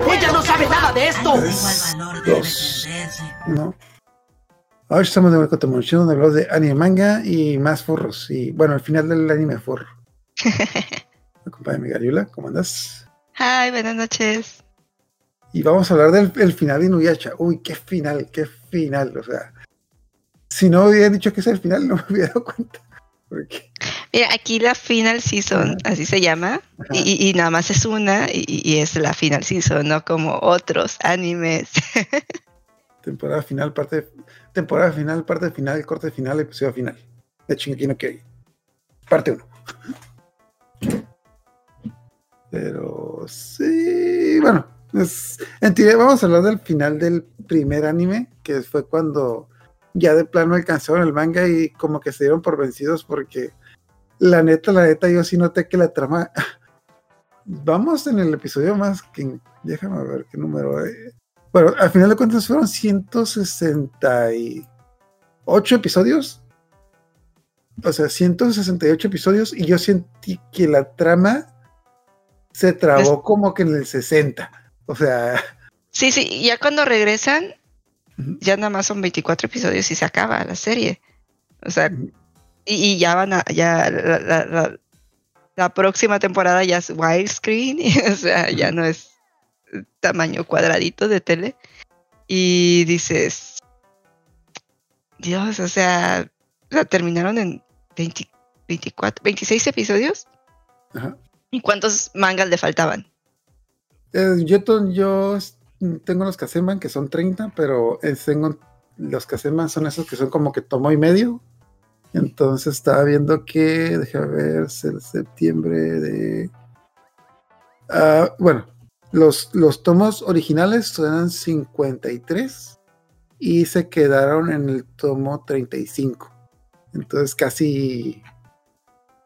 ¡Ella no sabe nada de esto! Dos. No. Hoy estamos de vuelta con donde hablamos de anime manga y más furros. Y bueno, al final del anime furro. Me acompaña mi Gariula, ¿cómo andas? Hi, buenas noches. Y vamos a hablar del final de Inuyasha. Uy, qué final, qué final. O sea, si no hubieran dicho que es el final, no me hubiera dado cuenta. Mira, aquí la final season, así se llama, y, nada más es una, y, es la final season, no como otros animes. temporada final, parte, temporada final, parte final, corte final, episodio final. De Shingeki no Kyojin. Parte 1. Pero sí, bueno, en teoría vamos a hablar del final del primer anime, que fue cuando ya de plano alcanzaron el manga y como que se dieron por vencidos porque la neta, la neta, yo sí noté que la trama... Vamos en el episodio más que... Déjame ver qué número hay. Bueno, al final de cuentas fueron 168 episodios. O sea, 168 episodios y yo sentí que la trama se trabó como que en el 60. O sea... Sí, sí, ya cuando regresan, ya nada más son 24 episodios y se acaba la serie. O sea, y, ya van a, ya la, próxima temporada ya es widescreen, o sea, ya no es tamaño cuadradito de tele. Y dices, Dios, o sea, la terminaron en 24, 26 episodios. ¿Y cuántos mangas le faltaban? Eh, yo, yo tengo los Caseman que son 30, pero eh, tengo los Caseman son esos que son como que tomo y medio. Entonces estaba viendo que, déjame ver, el septiembre de... Ah, bueno, los, los tomos originales eran 53 y se quedaron en el tomo 35. Entonces casi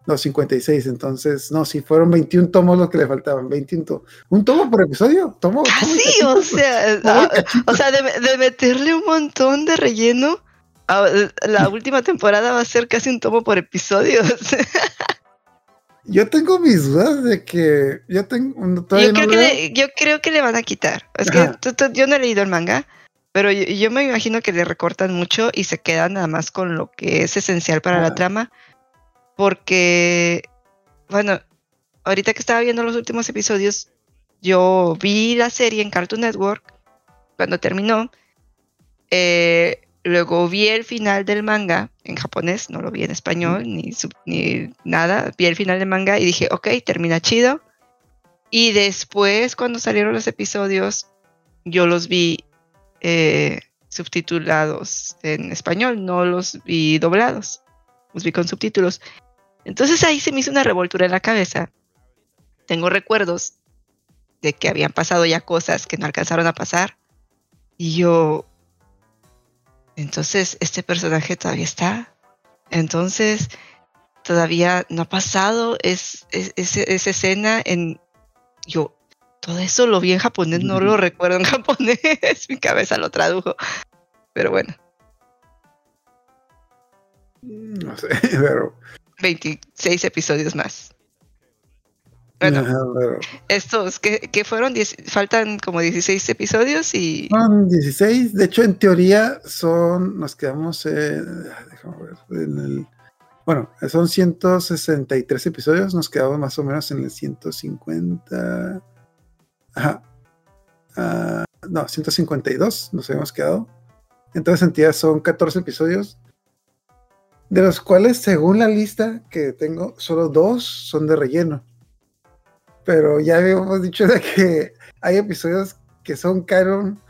no, 56, entonces, no, si fueron 21 tomos los que le faltaban, 21 tomos. ¿Un tomo por episodio? ¿Tomo, ah, sí, o sea, ah, o sea de, meterle un montón de relleno, la última temporada va a ser casi un tomo por episodio. Yo tengo mis dudas de que yo tengo yo, creo que le, yo creo que le van a quitar. Es que yo no he leído el manga, pero yo, me imagino que le recortan mucho y se quedan nada más con lo que es esencial para la trama porque, bueno, ahorita que estaba viendo los últimos episodios, yo vi la serie en Cartoon Network cuando terminó. Eh, luego vi el final del manga en japonés, no lo vi en español ni, ni nada. Vi el final del manga y dije, ok, termina chido. Y después, cuando salieron los episodios, yo los vi eh, subtitulados en español, no los vi doblados, los vi con subtítulos. Entonces ahí se me hizo una revoltura en la cabeza. Tengo recuerdos de que habían pasado ya cosas que no alcanzaron a pasar. Y yo, entonces, este personaje todavía está. Entonces, todavía no ha pasado es, esa escena en... Yo, todo eso lo vi en japonés, no lo recuerdo en japonés. Mi cabeza lo tradujo. Pero bueno. No sé, pero 26 episodios más. Bueno, estos que, fueron, faltan como 16 episodios y... Son 16, de hecho en teoría son, nos quedamos, en el, bueno, son 163 episodios, nos quedamos más o menos en el 150, ajá, uh, no, 152 nos habíamos quedado. Entonces en teoría son 14 episodios de los cuales, según la lista que tengo, solo dos son de relleno. Pero ya habíamos dicho de que hay episodios que son canon,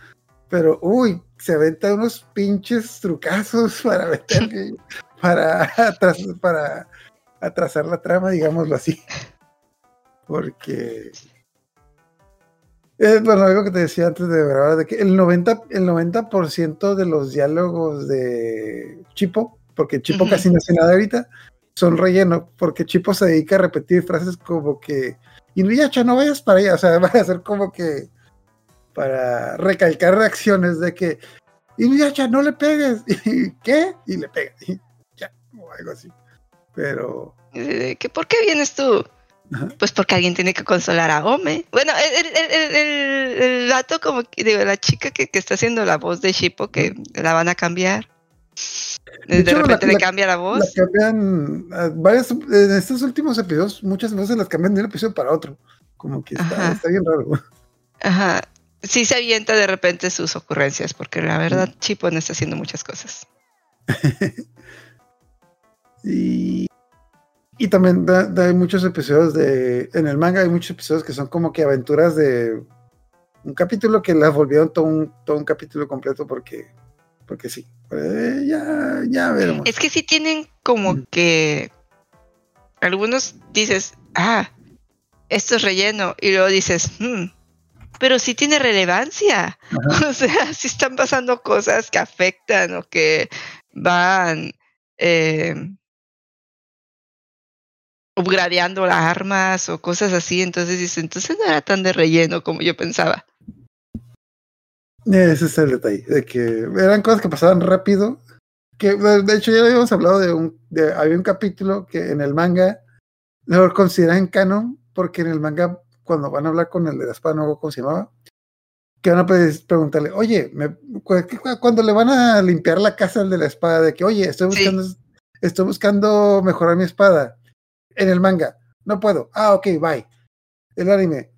pero uy, se aventan unos pinches trucazos para meter, para, para atrasar la trama, digámoslo así. Porque es bueno, algo que te decía antes de verdad, de que el 90%, el 90 de los diálogos de Chipo porque Chipo casi no hace nada ahorita, son relleno, porque Chipo se dedica a repetir frases como que, Inuyasha, no vayas para allá, o sea, va a ser como que para recalcar reacciones de que, Inuyasha, no le pegues, y ¿qué? Y le pega, y ya, o algo así. Pero... ¿Que ¿Por qué vienes tú? Pues porque alguien tiene que consolar a Ome. Bueno, el, el, el, el dato como digo, la chica que, que, está haciendo la voz de Shippo, que la van a cambiar. De, de repente la, le cambia la voz. La cambian varias, en estos últimos episodios, muchas veces las cambian de un episodio para otro. Como que está, está bien raro. Ajá. Sí se avienta de repente sus ocurrencias, porque la verdad mm. Chippo no está haciendo muchas cosas. y, y también da, da, hay muchos episodios de. En el manga hay muchos episodios que son como que aventuras de. Un capítulo que las volvieron todo un, todo un capítulo completo porque. Porque sí. Eh, ya, ya veremos. Es que sí tienen como que. Algunos dices, ah, esto es relleno. Y luego dices, hmm, pero sí tiene relevancia. Ajá. O sea, sí están pasando cosas que afectan o que van eh, upgradeando las armas o cosas así. Entonces dice, entonces no era tan de relleno como yo pensaba. Ese es el detalle, de que eran cosas que pasaban rápido. Que de hecho ya habíamos hablado de un, de, había un capítulo que en el manga lo consideran canon, porque en el manga cuando van a hablar con el de la espada, no cómo se llamaba, que van a preguntarle, oye, me, cuando le van a limpiar la casa al de la espada, de que, oye, estoy buscando, sí. estoy buscando mejorar mi espada en el manga, no puedo, ah, ok, bye. El anime,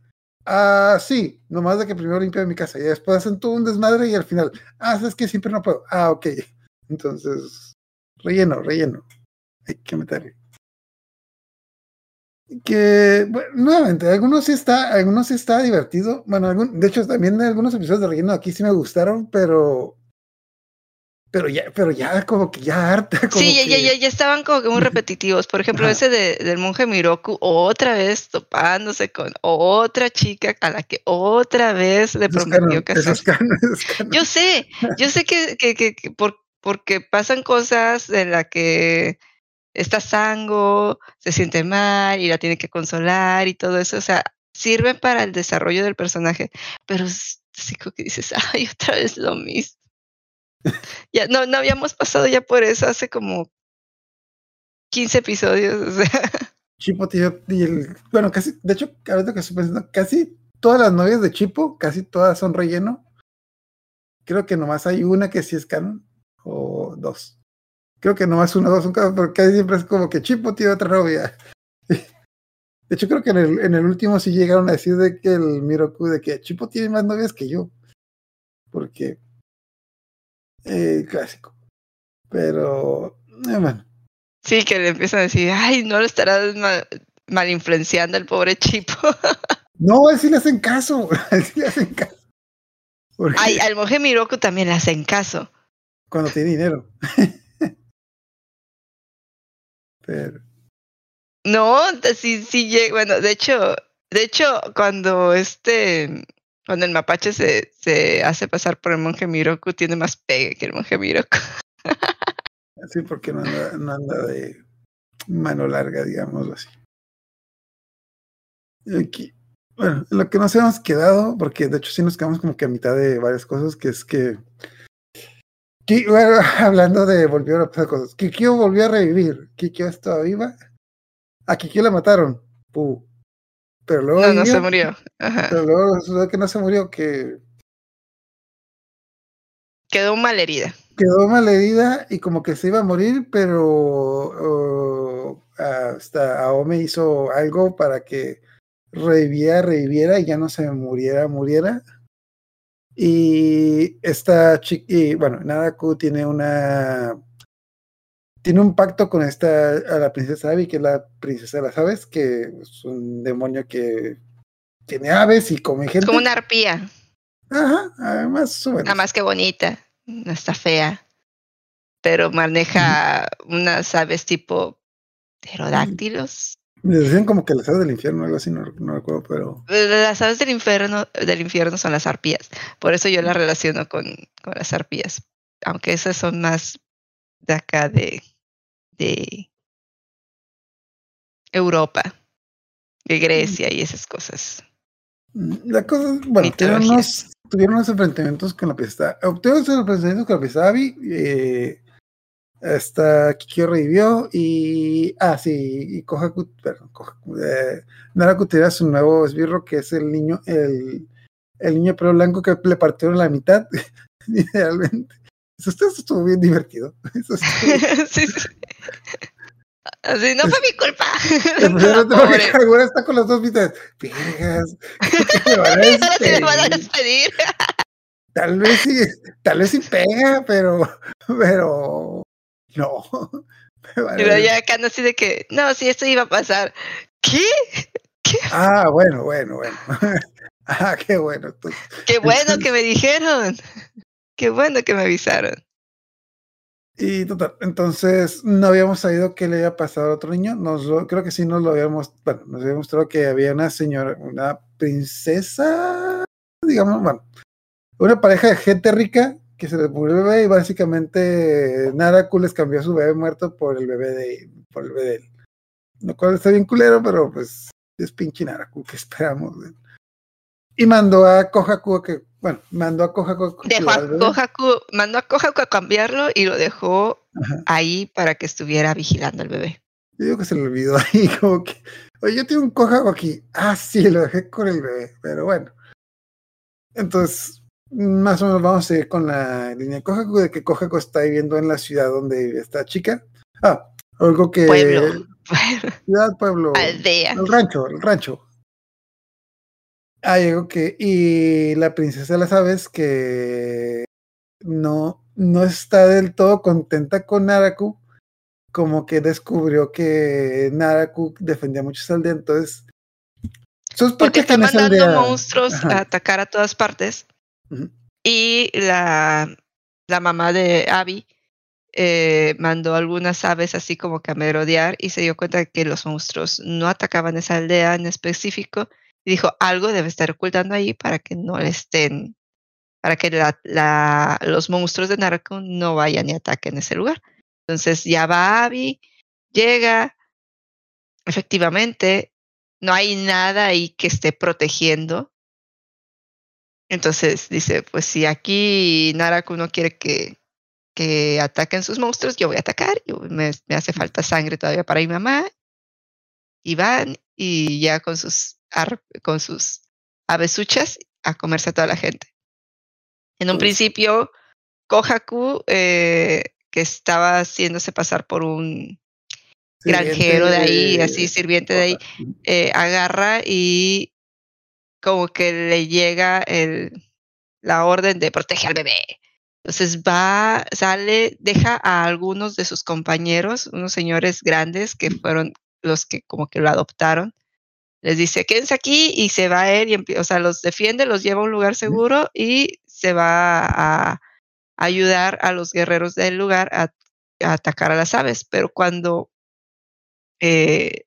ah, sí, nomás de que primero limpia mi casa y después hacen todo un desmadre y al final, ah, sabes que siempre no puedo, ah, ok. Entonces, relleno, relleno. Hay que meterle que nuevamente algunos sí está algunos sí está divertido bueno algún, de hecho también algunos episodios de relleno aquí sí me gustaron pero pero ya pero ya como que ya harta como sí que... ya, ya, ya estaban como que muy repetitivos. Por ejemplo ese de, del monje Miroku otra vez topándose con otra chica a la que otra vez le prometió casarse yo sé yo sé que, que, que, que por, porque pasan cosas de la que está sango, se siente mal y la tiene que consolar y todo eso, o sea, sirve para el desarrollo del personaje, pero como que dices, ay, otra vez lo mismo. Ya no, no habíamos pasado ya por eso hace como 15 episodios, o sea. Chipo, tío, y el, bueno, casi, de hecho, ahorita que estoy pensando, casi todas las novias de Chipo, casi todas son relleno. Creo que nomás hay una que sí es canon, o dos creo que no es uno, dos, un caso, porque siempre es como que Chipo tiene otra novia. De hecho, creo que en el, en el último sí llegaron a decir de que el Miroku, de que Chipo tiene más novias que yo. Porque. Eh, clásico. Pero. Eh, bueno. Sí, que le empiezan a decir, ay, no lo estarás mal, mal influenciando al pobre Chipo. no, a él sí le hacen caso. A él sí le hacen caso. Porque... Ay, al monje Miroku también le hacen caso. Cuando tiene dinero. Pero... No, sí, sí, bueno, de hecho, de hecho, cuando este, cuando el mapache se, se hace pasar por el monje Miroku, tiene más pegue que el monje Miroku. sí, porque no anda, de mano larga, digámoslo así. Aquí, bueno, lo que nos hemos quedado, porque de hecho sí nos quedamos como que a mitad de varias cosas, que es que bueno, hablando de volver a pasar cosas, Kikyo volvió a revivir. Kikyo estaba viva. A Kikyo la mataron. Puh. Pero luego. No, no se murió. Ajá. Pero luego resultó que no se murió, que. Quedó mal herida. Quedó mal herida y como que se iba a morir, pero. Uh, hasta Aome hizo algo para que reviviera, reviviera y ya no se muriera, muriera. Y esta chica, y bueno, Nadaku tiene una. Tiene un pacto con esta, a la princesa Abby, que es la princesa de las aves, que es un demonio que tiene aves y come gente. Como una arpía. Ajá, además. Bueno. Nada más que bonita, no está fea. Pero maneja unas aves tipo pterodáctilos. Me decían como que las aves del infierno, algo así, no, no recuerdo, pero. Las aves del infierno, del infierno son las arpías. Por eso yo las relaciono con, con las arpías. Aunque esas son más de acá de, de Europa, de Grecia y esas cosas. La cosa, bueno, tuvieron unos, tuvieron unos enfrentamientos con la pieza. Obtuvieron unos enfrentamientos con la Abby. Eh, esta Kikyo revivió y. Ah, sí, y Kohaku, perdón, Kohaku, eh, Naraku su nuevo esbirro que es el niño, el, el niño pelo blanco que le partieron la mitad, idealmente. Eso, estuvo bien divertido. Eso estuvo... sí, sí. Así, no fue mi culpa. Kagura está con las dos mitades. Vergas. Me van a despedir. me van a despedir. Tal vez sí, tal vez sí pega, pero, pero no. Pero ya acá no así de que, no, si esto iba a pasar. ¿Qué? ¿Qué? Ah, bueno, bueno, bueno. ah, qué bueno. Qué bueno que me dijeron. Qué bueno que me avisaron. Y total, entonces no habíamos sabido qué le había pasado a otro niño. Nos creo que sí nos lo habíamos, bueno, nos había mostrado que había una señora, una princesa, digamos, bueno, una pareja de gente rica que se les murió el bebé y básicamente Naraku les cambió a su bebé muerto por el bebé de, por el bebé de él. Lo cual está bien culero, pero pues es pinche Naraku que esperamos. Y mandó a Kohaku que, bueno, mandó a Kohaku. Dejó a Kohaku, mandó a Kohaku a cambiarlo y lo dejó ahí para que estuviera vigilando al bebé. Yo digo que se le olvidó ahí, como que, oye, yo tengo un Kohaku aquí. Ah, sí, lo dejé con el bebé, pero bueno. Entonces, más o menos vamos a seguir con la línea de Kohaku, de que Kohaku está viviendo en la ciudad donde está chica. Ah, algo que... Pueblo. Ciudad, pueblo. Aldea. El rancho, el rancho. Ah, algo que... Y la princesa de las aves que no, no está del todo contenta con Naraku, como que descubrió que Naraku defendía mucho esa aldea, entonces... Porque está mandando monstruos a atacar a todas partes. Y la, la, mamá de Abby eh, mandó algunas aves así como que a merodear y se dio cuenta de que los monstruos no atacaban esa aldea en específico. Y dijo, algo debe estar ocultando ahí para que no le estén, para que los monstruos de Narco no vayan y ataquen ese lugar. Entonces ya va Abby, llega, efectivamente, no hay nada ahí que esté protegiendo entonces dice, pues si aquí Naraku no quiere que, que ataquen sus monstruos, yo voy a atacar, me, me, hace falta sangre todavía para mi mamá. Y van y ya con sus, con sus avesuchas a comerse a toda la gente. En un principio, Kohaku, eh, que estaba haciéndose pasar por un granjero de ahí, así sirviente de ahí, eh, agarra y como que le llega el, la orden de proteger al bebé. Entonces va, sale, deja a algunos de sus compañeros, unos señores grandes que fueron los que como que lo adoptaron. Les dice, quédense aquí y se va a él, y o sea, los defiende, los lleva a un lugar seguro y se va a, ayudar a los guerreros del lugar a, atacar a las aves. Pero cuando eh,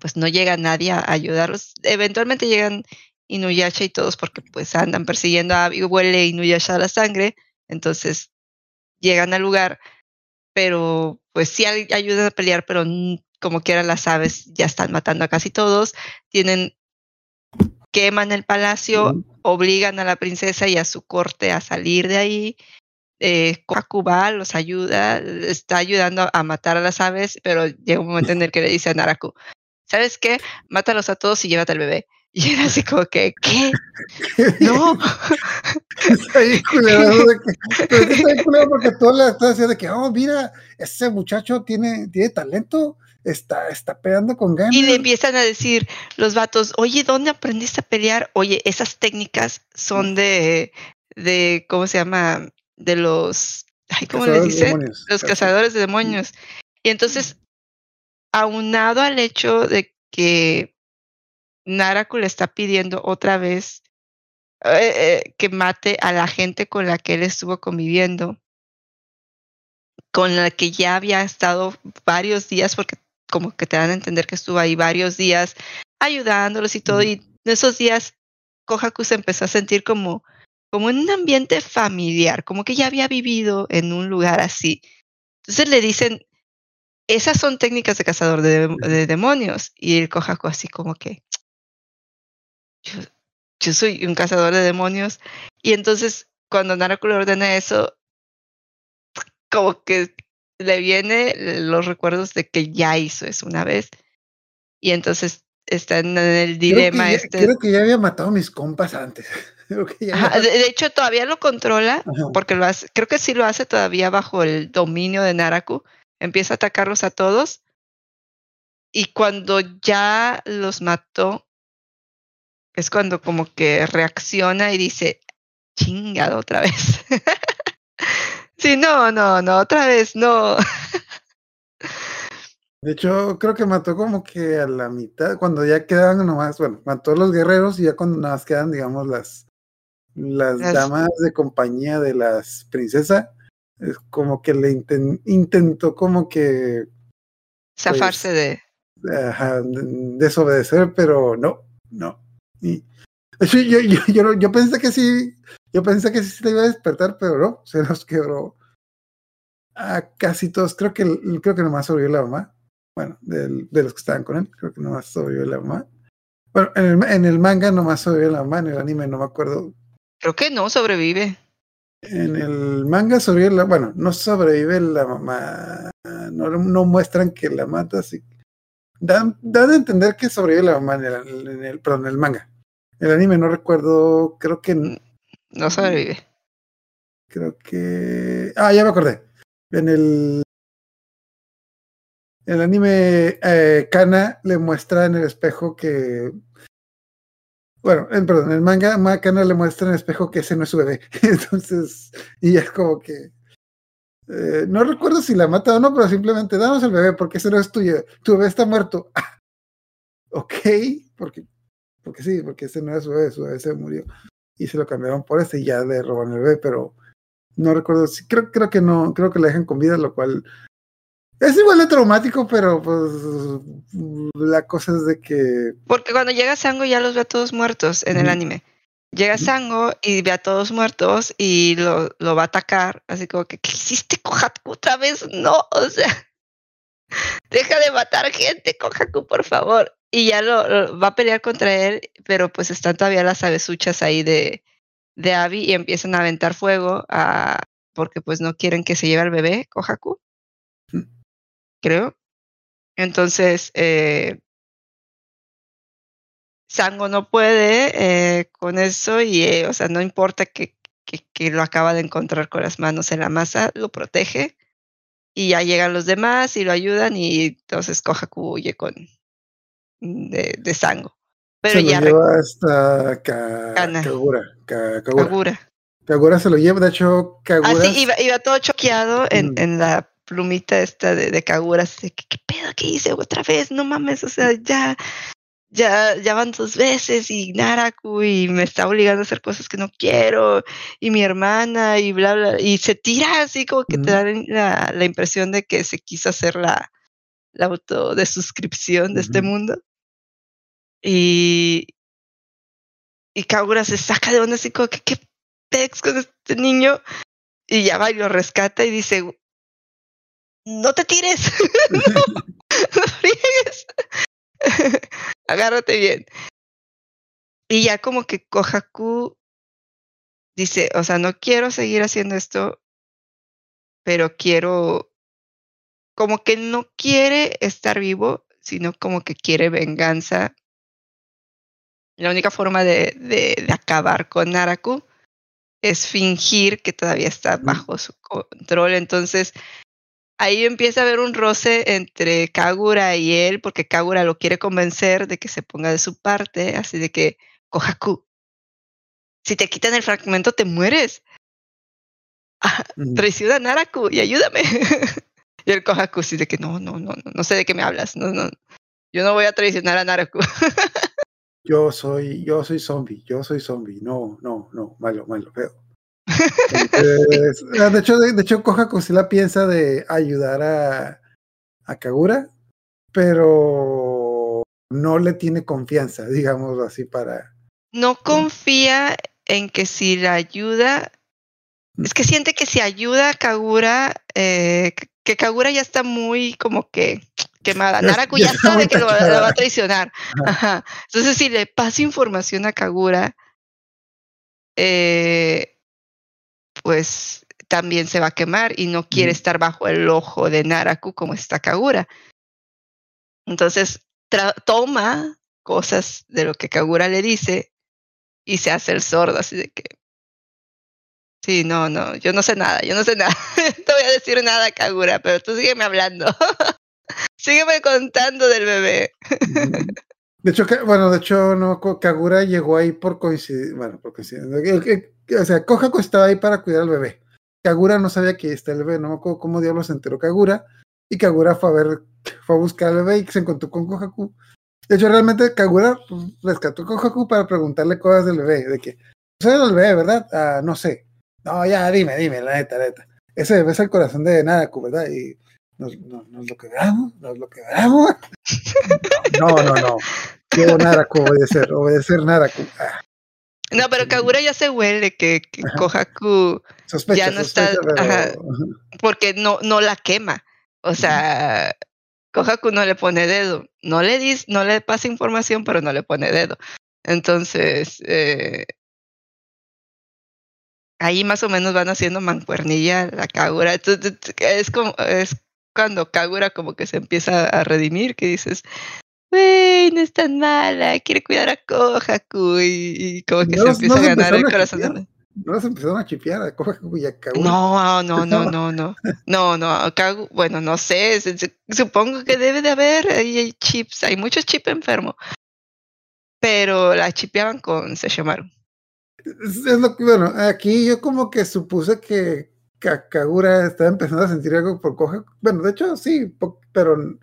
pues no llega nadie a ayudarlos. Eventualmente llegan Inuyasha y todos porque pues andan persiguiendo a y huele Inuyasha la sangre, entonces llegan al lugar, pero pues sí ayudan a pelear, pero como quiera las aves ya están matando a casi todos, tienen queman el palacio, obligan a la princesa y a su corte a salir de ahí. Eh, los ayuda, está ayudando a matar a las aves, pero llega un momento en el que le dice a Naraku, ¿sabes qué? Mátalos a todos y llévate al bebé. Y era así como que, ¿qué? No. está bien culero, culero porque todo le está diciendo de que, oh, mira, ese muchacho tiene, tiene talento, está, está peleando con ganas. Y le empiezan a decir los vatos, oye, ¿dónde aprendiste a pelear? Oye, esas técnicas son de, de ¿cómo se llama? De los, ay, ¿cómo les dicen? Los cazadores de demonios. Y entonces aunado al hecho de que Naraku le está pidiendo otra vez eh, eh, que mate a la gente con la que él estuvo conviviendo, con la que ya había estado varios días, porque como que te dan a entender que estuvo ahí varios días ayudándolos y todo, y en esos días Kohaku se empezó a sentir como, como en un ambiente familiar, como que ya había vivido en un lugar así. Entonces le dicen, esas son técnicas de cazador de, demonios. Y el Kohaku así como que, yo, soy un cazador de demonios. Y entonces cuando Naraku le ordena eso, como que le viene los recuerdos de que ya hizo eso una vez. Y entonces está en el dilema creo este. Creo que ya había matado a mis compas antes. de, hecho, todavía lo controla, porque lo hace, creo que sí lo hace todavía bajo el dominio de Naraku. Empieza a atacarlos a todos. Y cuando ya los mató, es cuando como que reacciona y dice, chingado otra vez. sí, no, no, no, otra vez, no. De hecho, creo que mató como que a la mitad, cuando ya quedaban nomás, bueno, mató a los guerreros y ya cuando nada más quedan, digamos, las, las, damas de compañía de las princesas, es como que le intentó como que... Zafarse de... desobedecer, pero no, no. Y, yo, yo, yo, yo, pensé que sí, yo pensé que sí se le iba a despertar, pero no, se los quebró a casi todos. Creo que, creo que nomás sobrevivió la mamá. Bueno, de, de los que estaban con él, creo que nomás sobrevivió la mamá. Bueno, en el, en el manga nomás sobrevivió la mamá, en el anime no me acuerdo. Creo que no sobrevive. En el manga sobrevive la, bueno, no sobrevive la mamá, no, no muestran que la mata, así. Dan, dan a entender que sobrevive la mamá en el, en el, perdón, en el manga. El anime no recuerdo, creo que... No sobrevive. Creo que... Ah, ya me acordé. En el el anime eh, Kana le muestra en el espejo que. Bueno, en, perdón, en el manga Kana le muestra en el espejo que ese no es su bebé. Entonces, y es como que. Eh, no recuerdo si la mata o no, pero simplemente danos el bebé porque ese no es tuyo. Tu bebé está muerto. ok, porque, porque sí, porque ese no es su bebé, su bebé se murió. Y se lo cambiaron por ese y ya le roban el bebé, pero no recuerdo si creo, creo que no, creo que le dejan con vida, lo cual es igual de traumático, pero pues la cosa es de que... Porque cuando llega Sango ya los ve a todos muertos en el anime. Llega Sango y ve a todos muertos y lo, lo va a atacar, así como que, ¿qué hiciste, Kohaku, otra vez? No, o sea, deja de matar gente, Kohaku, por favor. Y ya lo, va a pelear contra él, pero pues están todavía las abesuchas ahí de, de Abby y empiezan a aventar fuego a, porque pues no quieren que se lleve al bebé, Kohaku creo. Entonces, eh, Sango no puede eh, con eso y, eh, o sea, no importa que, que, lo acaba de encontrar con las manos en la masa, lo protege y ya llegan los demás y lo ayudan y entonces Kohaku huye con de, de Sango. Pero se ya lo lleva hasta Kagura, Kagura. Kagura. se lo lleva, de hecho, Kagura. Ah, sí, iba, iba todo choqueado en, en la plumita esta de, de Kagura, así que, ¿qué pedo que hice otra vez? No mames, o sea, ya, ya, ya van dos veces y Naraku y me está obligando a hacer cosas que no quiero y mi hermana y bla, bla, y se tira así como que te da la, la, impresión de que se quiso hacer la, la auto de suscripción de este mundo. Y, y Kagura se saca de onda así como que, ¿qué pex con este niño? Y ya va y lo rescata y dice, no te tires, no, no agárrate bien. Y ya como que Kohaku dice, o sea, no quiero seguir haciendo esto, pero quiero, como que no quiere estar vivo, sino como que quiere venganza. La única forma de, de, de acabar con Naraku es fingir que todavía está bajo su control. Entonces, ahí empieza a haber un roce entre Kagura y él, porque Kagura lo quiere convencer de que se ponga de su parte, así de que, Kohaku, si te quitan el fragmento te mueres. Ah, traiciona a Naraku y ayúdame. y el Kohaku así de que no, no, no, no, no sé de qué me hablas, no, no, yo no voy a traicionar a Naraku. yo soy, yo soy zombie, yo soy zombie, no, no, no, malo, malo, feo. De hecho, de, hecho, Kohaku sí la piensa de ayudar a, a Kagura, pero no le tiene confianza, digamos así, para. No confía en que si la ayuda. Es que siente que si ayuda a Kagura, eh, que Kagura ya está muy como que quemada. Naraku ya, sabe que lo, va a traicionar. Entonces, si le pasa información a Kagura, eh, pues también se va a quemar y no quiere estar bajo el ojo de Naraku como está Kagura. Entonces toma cosas de lo que Kagura le dice y se hace el sordo, así de que. Sí, no, no, yo no sé nada, yo no sé nada. no voy a decir nada, Kagura, pero tú sígueme hablando. sígueme contando del bebé. de hecho, bueno, de hecho, no, Kagura llegó ahí por coincidencia. Bueno, por coincidencia. O sea, Kohaku estaba ahí para cuidar al bebé. Kagura no sabía que está el bebé, no me cómo diablos se enteró Kagura. Y Kagura fue a ver, fue a buscar al bebé y se encontró con Kohaku. De hecho, realmente Kagura pues, rescató a Kohaku para preguntarle cosas del bebé, de que, ¿sabes el bebé, verdad? Ah, no sé. No, ya, dime, dime, la neta, la neta. Ese es el corazón de Naraku, ¿verdad? Y nos, nos, lo quebramos, nos lo quebramos. no, no, no. Quiero Naraku obedecer, obedecer Naraku. Ah. No, pero Kagura ya se huele que, Kohaku ya no está, porque no, no la quema. O sea, Kohaku no le pone dedo. No le dis, no le pasa información, pero no le pone dedo. Entonces, eh, ahí más o menos van haciendo mancuernilla la Kagura. es como, es cuando Kagura como que se empieza a redimir, que dices, wey, no es tan mala, quiere cuidar a Kohaku y, como que se empieza a ganar el corazón de no se empezaron a chipear a Kohaku y a Kagura. No, no, no, no, no. No, no, Kagu, bueno, no sé, supongo que debe de haber, ahí hay chips, hay muchos chips enfermos. Pero la chipeaban con Seshomaru. Es, lo que, bueno, aquí yo como que supuse que Kagura estaba empezando a sentir algo por Kohaku. Bueno, de hecho sí, pero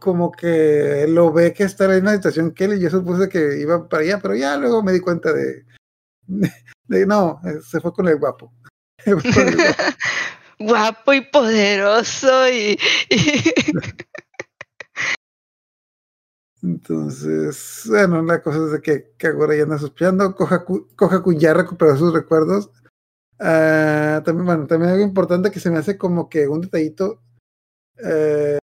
como que lo ve que está en la misma situación que él y yo supuse que iba para allá, pero ya luego me di cuenta de, no, eh, se fue con el guapo. guapo. y poderoso y... Entonces, bueno, la cosa es de que Kagura ya anda sospechando, Kohaku, ya recuperó sus recuerdos. Ah, también, bueno, también algo importante que se me hace como que un detallito eh,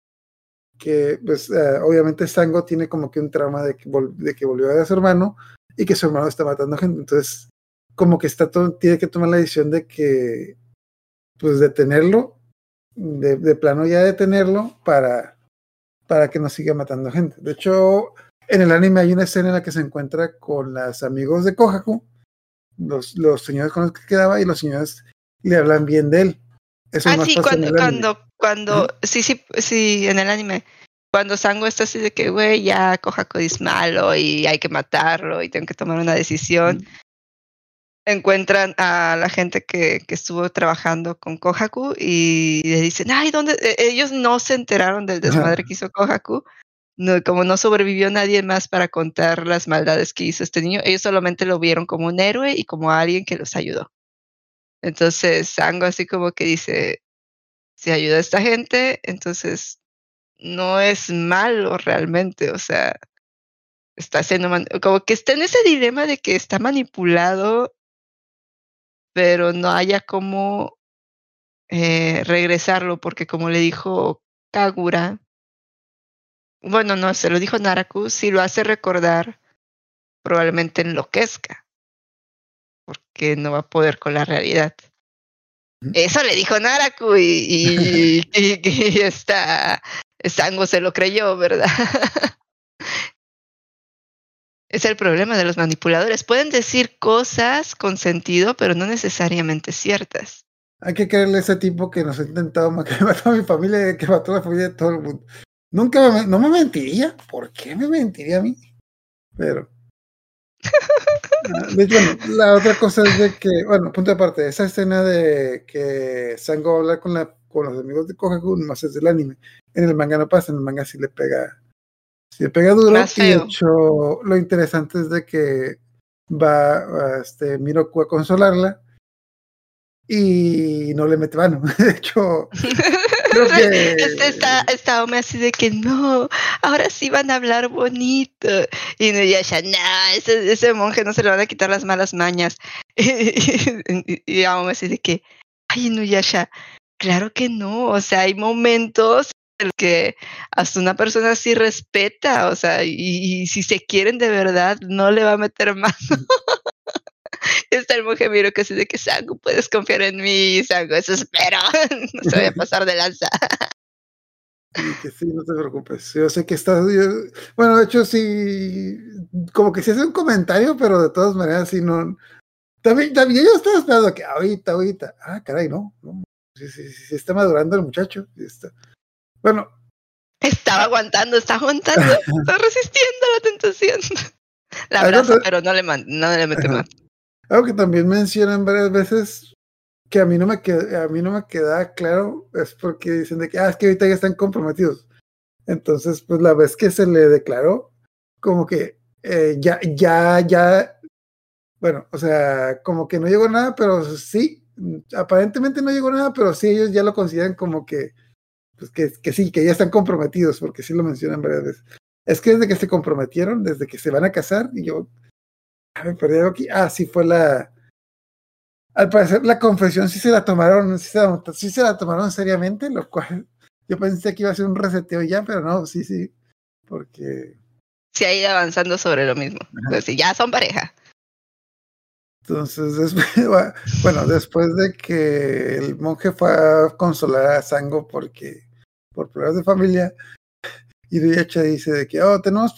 que, pues, eh, obviamente Sango tiene como que un trauma de que, de que volvió a ver a su hermano y que su hermano está matando gente. Entonces, como que está tiene que tomar la decisión de que, pues, detenerlo, de, de plano ya detenerlo para, para que no siga matando gente. De hecho, en el anime hay una escena en la que se encuentra con los amigos de Kohaku, los, los señores con los que quedaba, y los señores le hablan bien de él. Eso ah, sí, cuando, cuando, cuando, sí, sí, sí, en el anime. Cuando Sango está así de que, güey, ya Kohaku es malo y hay que matarlo y tengo que tomar una decisión, encuentran a la gente que, que, estuvo trabajando con Kohaku y le dicen, ay, ¿dónde? E, ellos no se enteraron del desmadre que hizo Kohaku. No, como no sobrevivió nadie más para contar las maldades que hizo este niño, ellos solamente lo vieron como un héroe y como alguien que los ayudó. Entonces, Sango así como que dice, si ayuda a esta gente, entonces no es malo realmente, o sea, está haciendo, como que está en ese dilema de que está manipulado, pero no haya como eh, regresarlo, porque como le dijo Kagura, bueno, no, se lo dijo Naraku, si lo hace recordar, probablemente enloquezca, porque no va a poder con la realidad. Eso le dijo Naraku y, y, está, Sango se lo creyó, ¿verdad? Es el problema de los manipuladores. Pueden decir cosas con sentido, pero no necesariamente ciertas. Hay que creerle a ese tipo que nos ha intentado que mató a mi familia, que mató a la familia de todo el mundo. Nunca me, no me mentiría. ¿Por qué me mentiría a mí? Pero la otra cosa es de que, bueno, punto de parte, esa escena de que Sango habla con, la, con los amigos de Kohaku, más es del anime. En el manga no pasa, en el manga sí le pega, sí pega duro. Y de hecho, lo interesante es de que va este, Miroku a consolarla y no le mete mano. De hecho, este está, está así de que no, ahora sí van a hablar bonito. Y Nuyasha, no, ese, ese monje no se le van a quitar las malas mañas. y, y, así de que, ay, Nuyasha, claro que no. O sea, hay momentos en que hasta una persona sí respeta, o sea, y, si se quieren de verdad, no le va a meter mano. Está el Miro que así de que Sango, puedes confiar en mí, Sango, eso espero. no se vaya a pasar de lanza. Y que sí, no te preocupes. Yo sé que estás. bueno, de hecho, sí. Como que sí hace un comentario, pero de todas maneras, sí, no. También, también yo estaba esperando que ahorita, ahorita. Ah, caray, no. no. Sí, sí, sí, sí, está madurando el muchacho. sí está. Bueno, Estaba aguantando, está aguantando, está resistiendo a la tentación. La abraza, pero no le, man- no le mete más. algo que también mencionan varias veces que a mí no me queda, a mí no me queda claro es porque dicen de que, ah, es que ahorita ya están comprometidos. Entonces, pues la vez que se le declaró, como que eh, ya, ya, ya, bueno, o sea, como que no llegó nada, pero sí, aparentemente no llegó nada, pero sí ellos ya lo consideran como que, pues que, que sí, que ya están comprometidos, porque sí lo mencionan varias veces. Es que desde que se comprometieron, desde que se van a casar, y yo, ah, me perdí algo aquí, ah, sí fue la, al parecer la confesión sí se la tomaron, sí se la, sí se la tomaron seriamente, lo cual yo pensé que iba a ser un reseteo ya, pero no, sí, sí, porque Se ha ido avanzando sobre lo mismo. Pues sí, ya son pareja. entonces, después, bueno, después de que el monje fue a consolar a Sango porque por problemas de familia, y Riacha dice de que, oh, tenemos,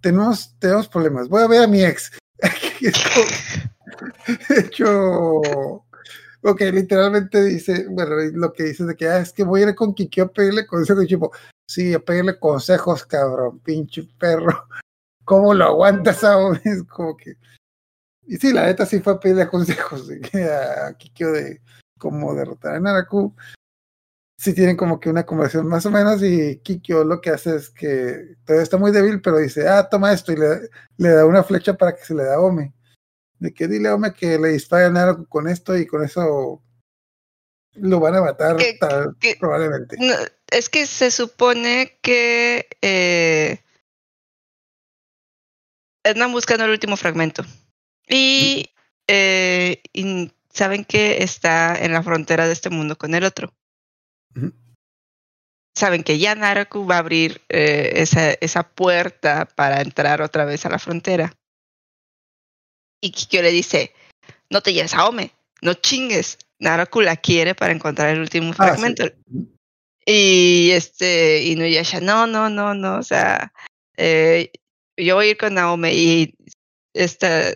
tenemos, tenemos problemas, voy a ver a mi ex. De hecho, ok, literalmente dice, bueno, lo que dice de que, ah, es que voy a ir con Kiki a pedirle consejos, y tipo, sí, a pedirle consejos, cabrón, pinche perro. ¿Cómo lo aguantas aún? Es como que. Y sí, la neta sí fue a pedirle consejos a Kikyo de cómo derrotar a Naraku. Sí tienen como que una conversación más o menos y Kikyo lo que hace es que todavía está muy débil, pero dice, ah, toma esto y le, le da una flecha para que se le da a Ome. De que dile a Ome que le dispare a Naraku con esto y con eso lo van a matar Que- tal- que- probablemente. No, es que se supone que eh, andan buscando el último fragmento. Y, eh, y saben que está en la frontera de este mundo con el otro. Saben que ya Naraku va a abrir eh, esa, esa puerta para entrar otra vez a la frontera. Y Kikyo le dice, no te lleves a Ome, no chingues. Naraku la quiere para encontrar el último Ah, sí. fragmento. Y este, Inuyasha, no, no, no, no, o sea, eh, yo voy a ir con Naome y esta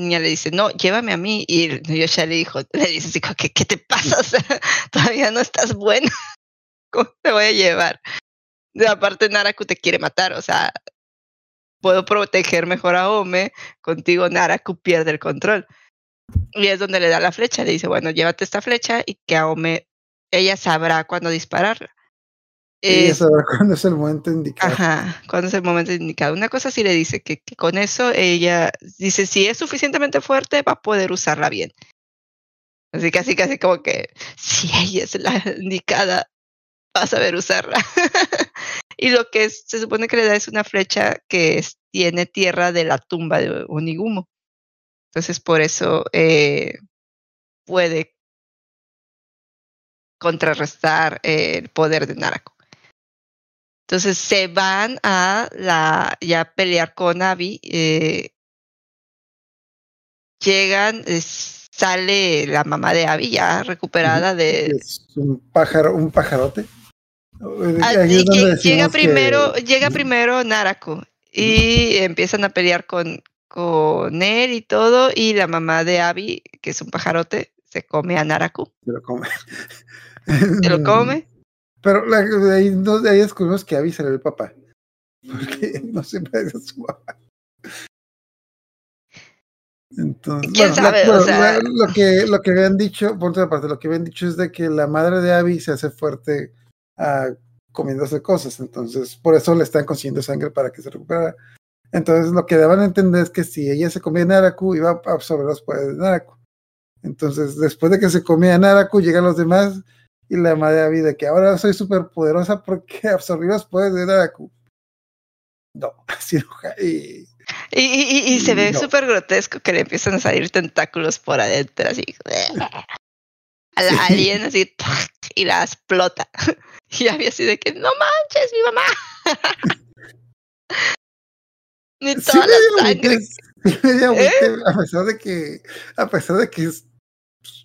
niña le dice, no, llévame a mí. Y Inuyasha le dijo, le dice, que, ¿qué te pasa? Todavía no estás bueno. ¿Cómo te voy a llevar? Y aparte, Naraku te quiere matar, o sea, puedo proteger mejor a Ome, contigo Naraku pierde el control. Y es donde le da la flecha, le dice, bueno, llévate esta flecha y que a Ome, ella sabrá cuándo dispararla. Es- sabrá cuándo es el momento indicado. Ajá, cuando es el momento indicado. Una cosa sí le dice que, que con eso ella dice si es suficientemente fuerte va a poder usarla bien. Así casi casi como que si ella es la indicada va a saber usarla. y lo que es- se supone que le da es una flecha que es- tiene tierra de la tumba de Onigumo. Entonces por eso eh, puede contrarrestar eh, el poder de Narako. Entonces se van a la ya a pelear con Abby. eh, llegan, eh, sale la mamá de Abby ya recuperada de. Es un pájaro, un pajarote. Ah, donde lle- decimos llega que- primero, llega primero Narako y empiezan a pelear con, con él y todo. Y la mamá de Abby, que es un pajarote, se come a Naraku. Se lo come. Se lo come. Pero la- de ahí, no- de ahí descubrimos que Abby será el papá. Porque no se parece a su papá. Entonces, ¿Quién bueno, sabe? O sea- lo que lo que habían dicho, por otra parte, lo que habían dicho es de que la madre de Abby se hace fuerte ah, comiéndose cosas, entonces por eso le están consiguiendo sangre para que se recuperara. Entonces lo que daban a entender es que si ella se comía Naraku, iba a absorber los poderes de Naraku. Entonces, después de que se comía Naraku, llegan los demás y la madre Abby de que ahora soy súper poderosa porque absorbí los poderes de Naraku. No, así. Y Y, y- y- y se ve No. súper grotesco que le empiezan a salir tentáculos por adentro, así. A la Sí. alien así y la explota. Y había así de que no manches, mi mamá. Ni sí toda me la sangre. Sí agüite, a pesar de que, a pesar de que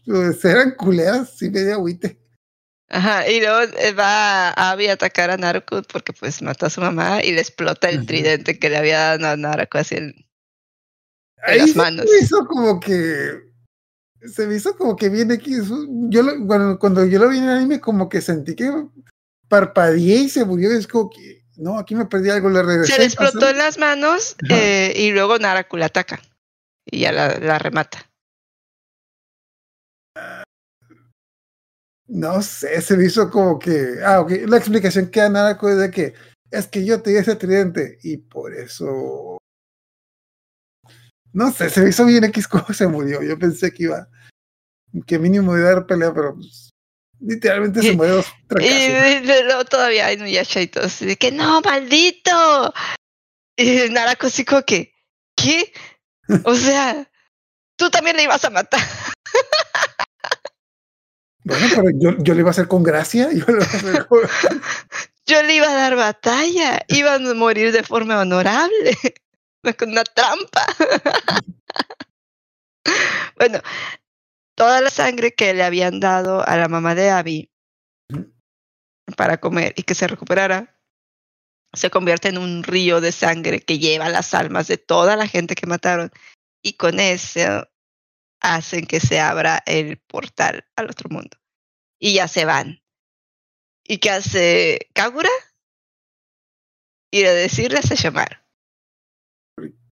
pues, eran culeras, sí me dio agüite. Ajá, y luego eh, va Abby a atacar a Naruto porque pues mató a su mamá y le explota el Ajá. tridente que le había dado a Naruto así en, en Ahí las se manos. me hizo como que se me hizo como que bien X. Yo lo- cuando, cuando yo lo vi en el anime, como que sentí que parpadeé y se murió. Es como que no, aquí me perdí algo, le regresé. Se le explotó en las manos eh, y luego Naraku la ataca y ya la, la remata. No sé, se me hizo como que. Ah, ok. La explicación que da Narako es de que es que yo te di ese tridente y por eso. No sé, se me hizo bien X cómo se murió. Yo pensé que iba. Que mínimo iba a dar pelea, pero pues, literalmente se Y- murió Y de- luego todavía hay Nuyasha y todo así de que no, maldito. Y Narako así como que, ¿qué? O sea, tú también le ibas a matar. Bueno, pero yo, yo lo iba a hacer con gracia. Yo lo iba con- Yo le iba a dar batalla. Iban a morir de forma honorable. Con una trampa. bueno, toda la sangre que le habían dado a la mamá de Abby para comer y que se recuperara se convierte en un río de sangre que lleva las almas de toda la gente que mataron y con eso hacen que se abra el portal al otro mundo y ya se van y qué hace Kagura ir a decirle a Sesshomaru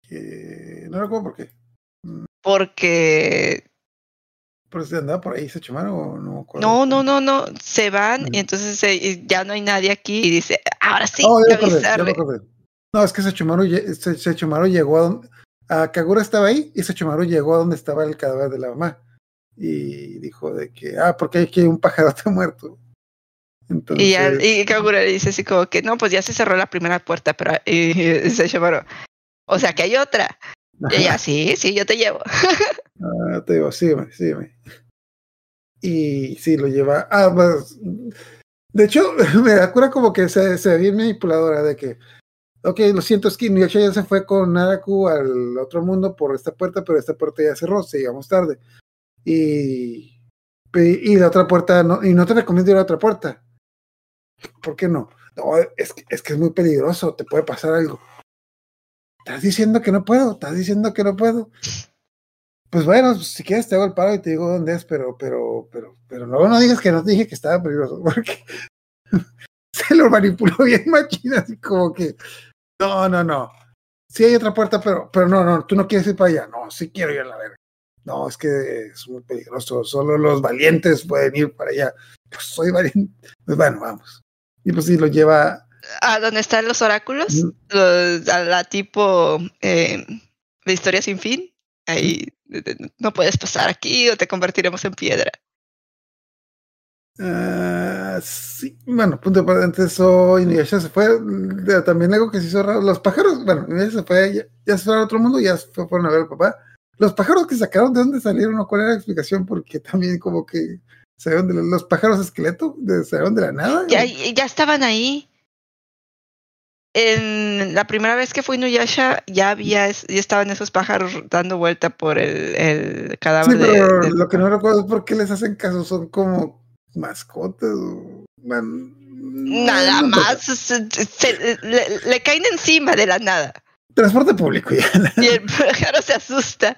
que- no recuerdo por qué. porque Pero si andaba por ahí, se chumaron o no. no no no no se van Ujú. y entonces eh, ya no hay nadie aquí y dice ahora sí Oh, avisarle acordé. No, es que Sechumaru, Se- Sechumaru llegó a donde. A Kagura estaba ahí y Sechumaru llegó a donde estaba el cadáver de la mamá. Y dijo de que, ah, porque aquí hay un pajarote muerto. Entonces, y, ya, y Kagura le dice así como que no pues ya se cerró la primera puerta pero y, y o sea que hay otra y ella sí sí yo te llevo Ah, te digo, sígueme, sígueme. Y sí, lo lleva. Ah, pues, de hecho, me da cura como que se, se ve bien manipuladora de que, ok, lo siento, es que Inuyasha ya se fue con Naraku al otro mundo por esta puerta, pero esta puerta ya cerró, se llegamos tarde. Y, y la otra puerta, no, y no te recomiendo ir a la otra puerta. ¿Por qué no? No, es es que es muy peligroso, te puede pasar algo. Estás diciendo que no puedo, estás diciendo que no puedo. Pues bueno, si quieres te hago el paro y te digo dónde es, pero, pero, pero, pero luego no digas que no te dije que estaba peligroso, porque se lo manipuló bien machina, así como que, no, no, no. Sí hay otra puerta, pero, pero no, no, tú no quieres ir para allá. No, sí quiero ir a la verga. No, es que es muy peligroso, solo los valientes pueden ir para allá. Pues soy valiente. Pues bueno, vamos. Y pues sí, lo lleva. a donde están los oráculos los- a la tipo eh, de historia sin fin ahí no puedes pasar aquí o te convertiremos en piedra Ah, sí, bueno, punto para antes eso, Inuyasha se fue. de- También algo que se hizo raro. Los pájaros, bueno, Inuyasha se fue, ya, ya se fue al otro mundo, ya se fue, fueron a ver al papá. Los pájaros que sacaron, ¿de dónde salieron? ¿O ¿Cuál era la explicación? Porque también como que salieron de los pájaros esqueleto, de, salieron de la nada. ya, estaban ahí en la primera vez que fui Nuyasha ya había ya estaban esos pájaros dando vuelta por el, el Sí, cadáver de- pero del lo que no recuerdo es por qué les hacen caso, son como mascotas. o- bueno, nada no más se- se- le, le caen encima de la nada Transporte público ya. y el pájaro se asusta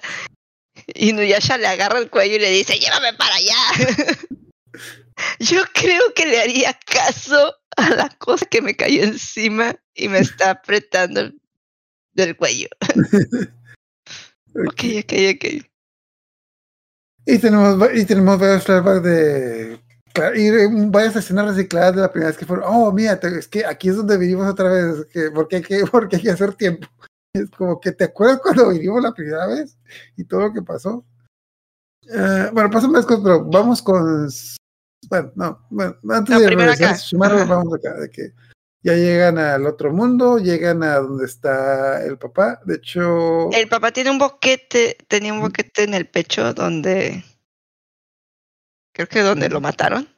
y Nuyasha le agarra el cuello y le dice llévame para allá yo creo que le haría caso a la cosa que me cayó encima y me está apretando el- del cuello ok ok ok Y tenemos, y tenemos varios flashbacks de. Claro, Y eh, varias escenas recicladas de la primera vez que fueron. Oh, mira, te- es que aquí es donde vinimos otra vez. Que, porque, hay que, porque hay que hacer tiempo. Es como que te acuerdas cuando vinimos la primera vez y todo lo que pasó. Eh, bueno, pasan más cosas, pero vamos con. Bueno, no, bueno, antes No, de regresar Ajá. vamos acá, de que ya llegan al otro mundo, llegan a donde está el papá. De hecho, el papá tiene un boquete tenía un boquete en el pecho donde creo que donde lo mataron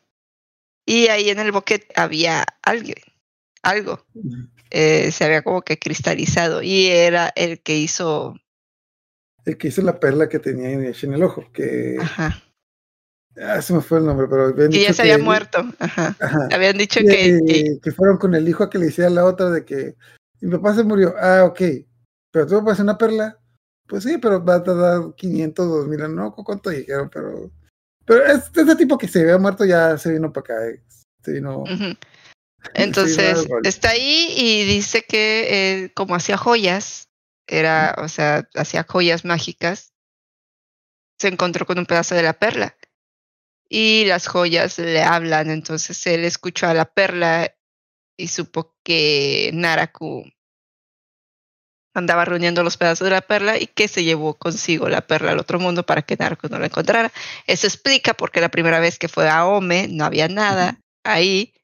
y ahí en el boquete había alguien algo eh, se había como que cristalizado y era el que hizo el que hizo la perla que tenía en el ojo, que Ajá. ah, se me fue el nombre, pero habían Que ya se había que- muerto. Ajá. Ajá. Habían dicho Y, que, que- eh, que fueron con el hijo a que le hiciera la otra de que mi papá se murió. Ah, ok. Pero tú me hacer una perla. Pues sí, pero va a tardar 500, 2000, no, ¿cu- ¿cuánto dijeron? Pero, pero es este tipo que se había muerto ya se vino para acá. eh. Se vino. Entonces, está ahí y dice que eh, como hacía joyas, era, o sea, hacía joyas mágicas, se encontró con un pedazo de la perla. Y las joyas le hablan, entonces él escuchó a la perla y supo que Naraku andaba reuniendo los pedazos de la perla y que se llevó consigo la perla al otro mundo para que Naraku no la encontrara. Eso explica por qué la primera vez que fue a Ome no había nada ahí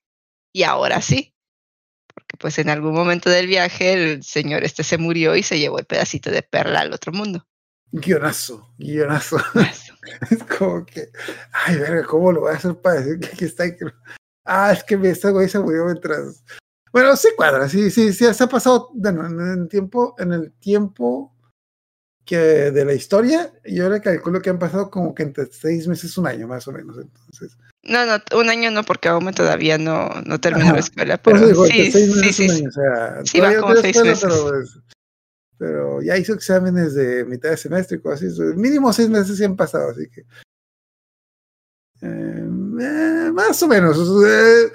y ahora sí. Porque pues en algún momento del viaje el señor este se murió y se llevó el pedacito de perla al otro mundo. Guionazo, guionazo. es como que, ay, verga, ¿cómo lo voy a hacer para decir que aquí está? Ah, es que este güey se murió mientras. Bueno, sí cuadra, sí, sí, sí, se ha pasado, bueno, en el tiempo, en el tiempo que de la historia, yo le calculo que han pasado como que entre seis meses, un año más o menos. Entonces, No, no, un año no, porque Ome todavía no, no terminó Ajá. la escuela, pero digo, sí, seis sí, meses, sí, un sí. año, o sea, Sí, va como seis escuela, meses. Pero, pues, pero ya hizo exámenes de mitad de semestre y cosas así. Mínimo seis meses sí han pasado, así que. eh, eh, más o menos. eh,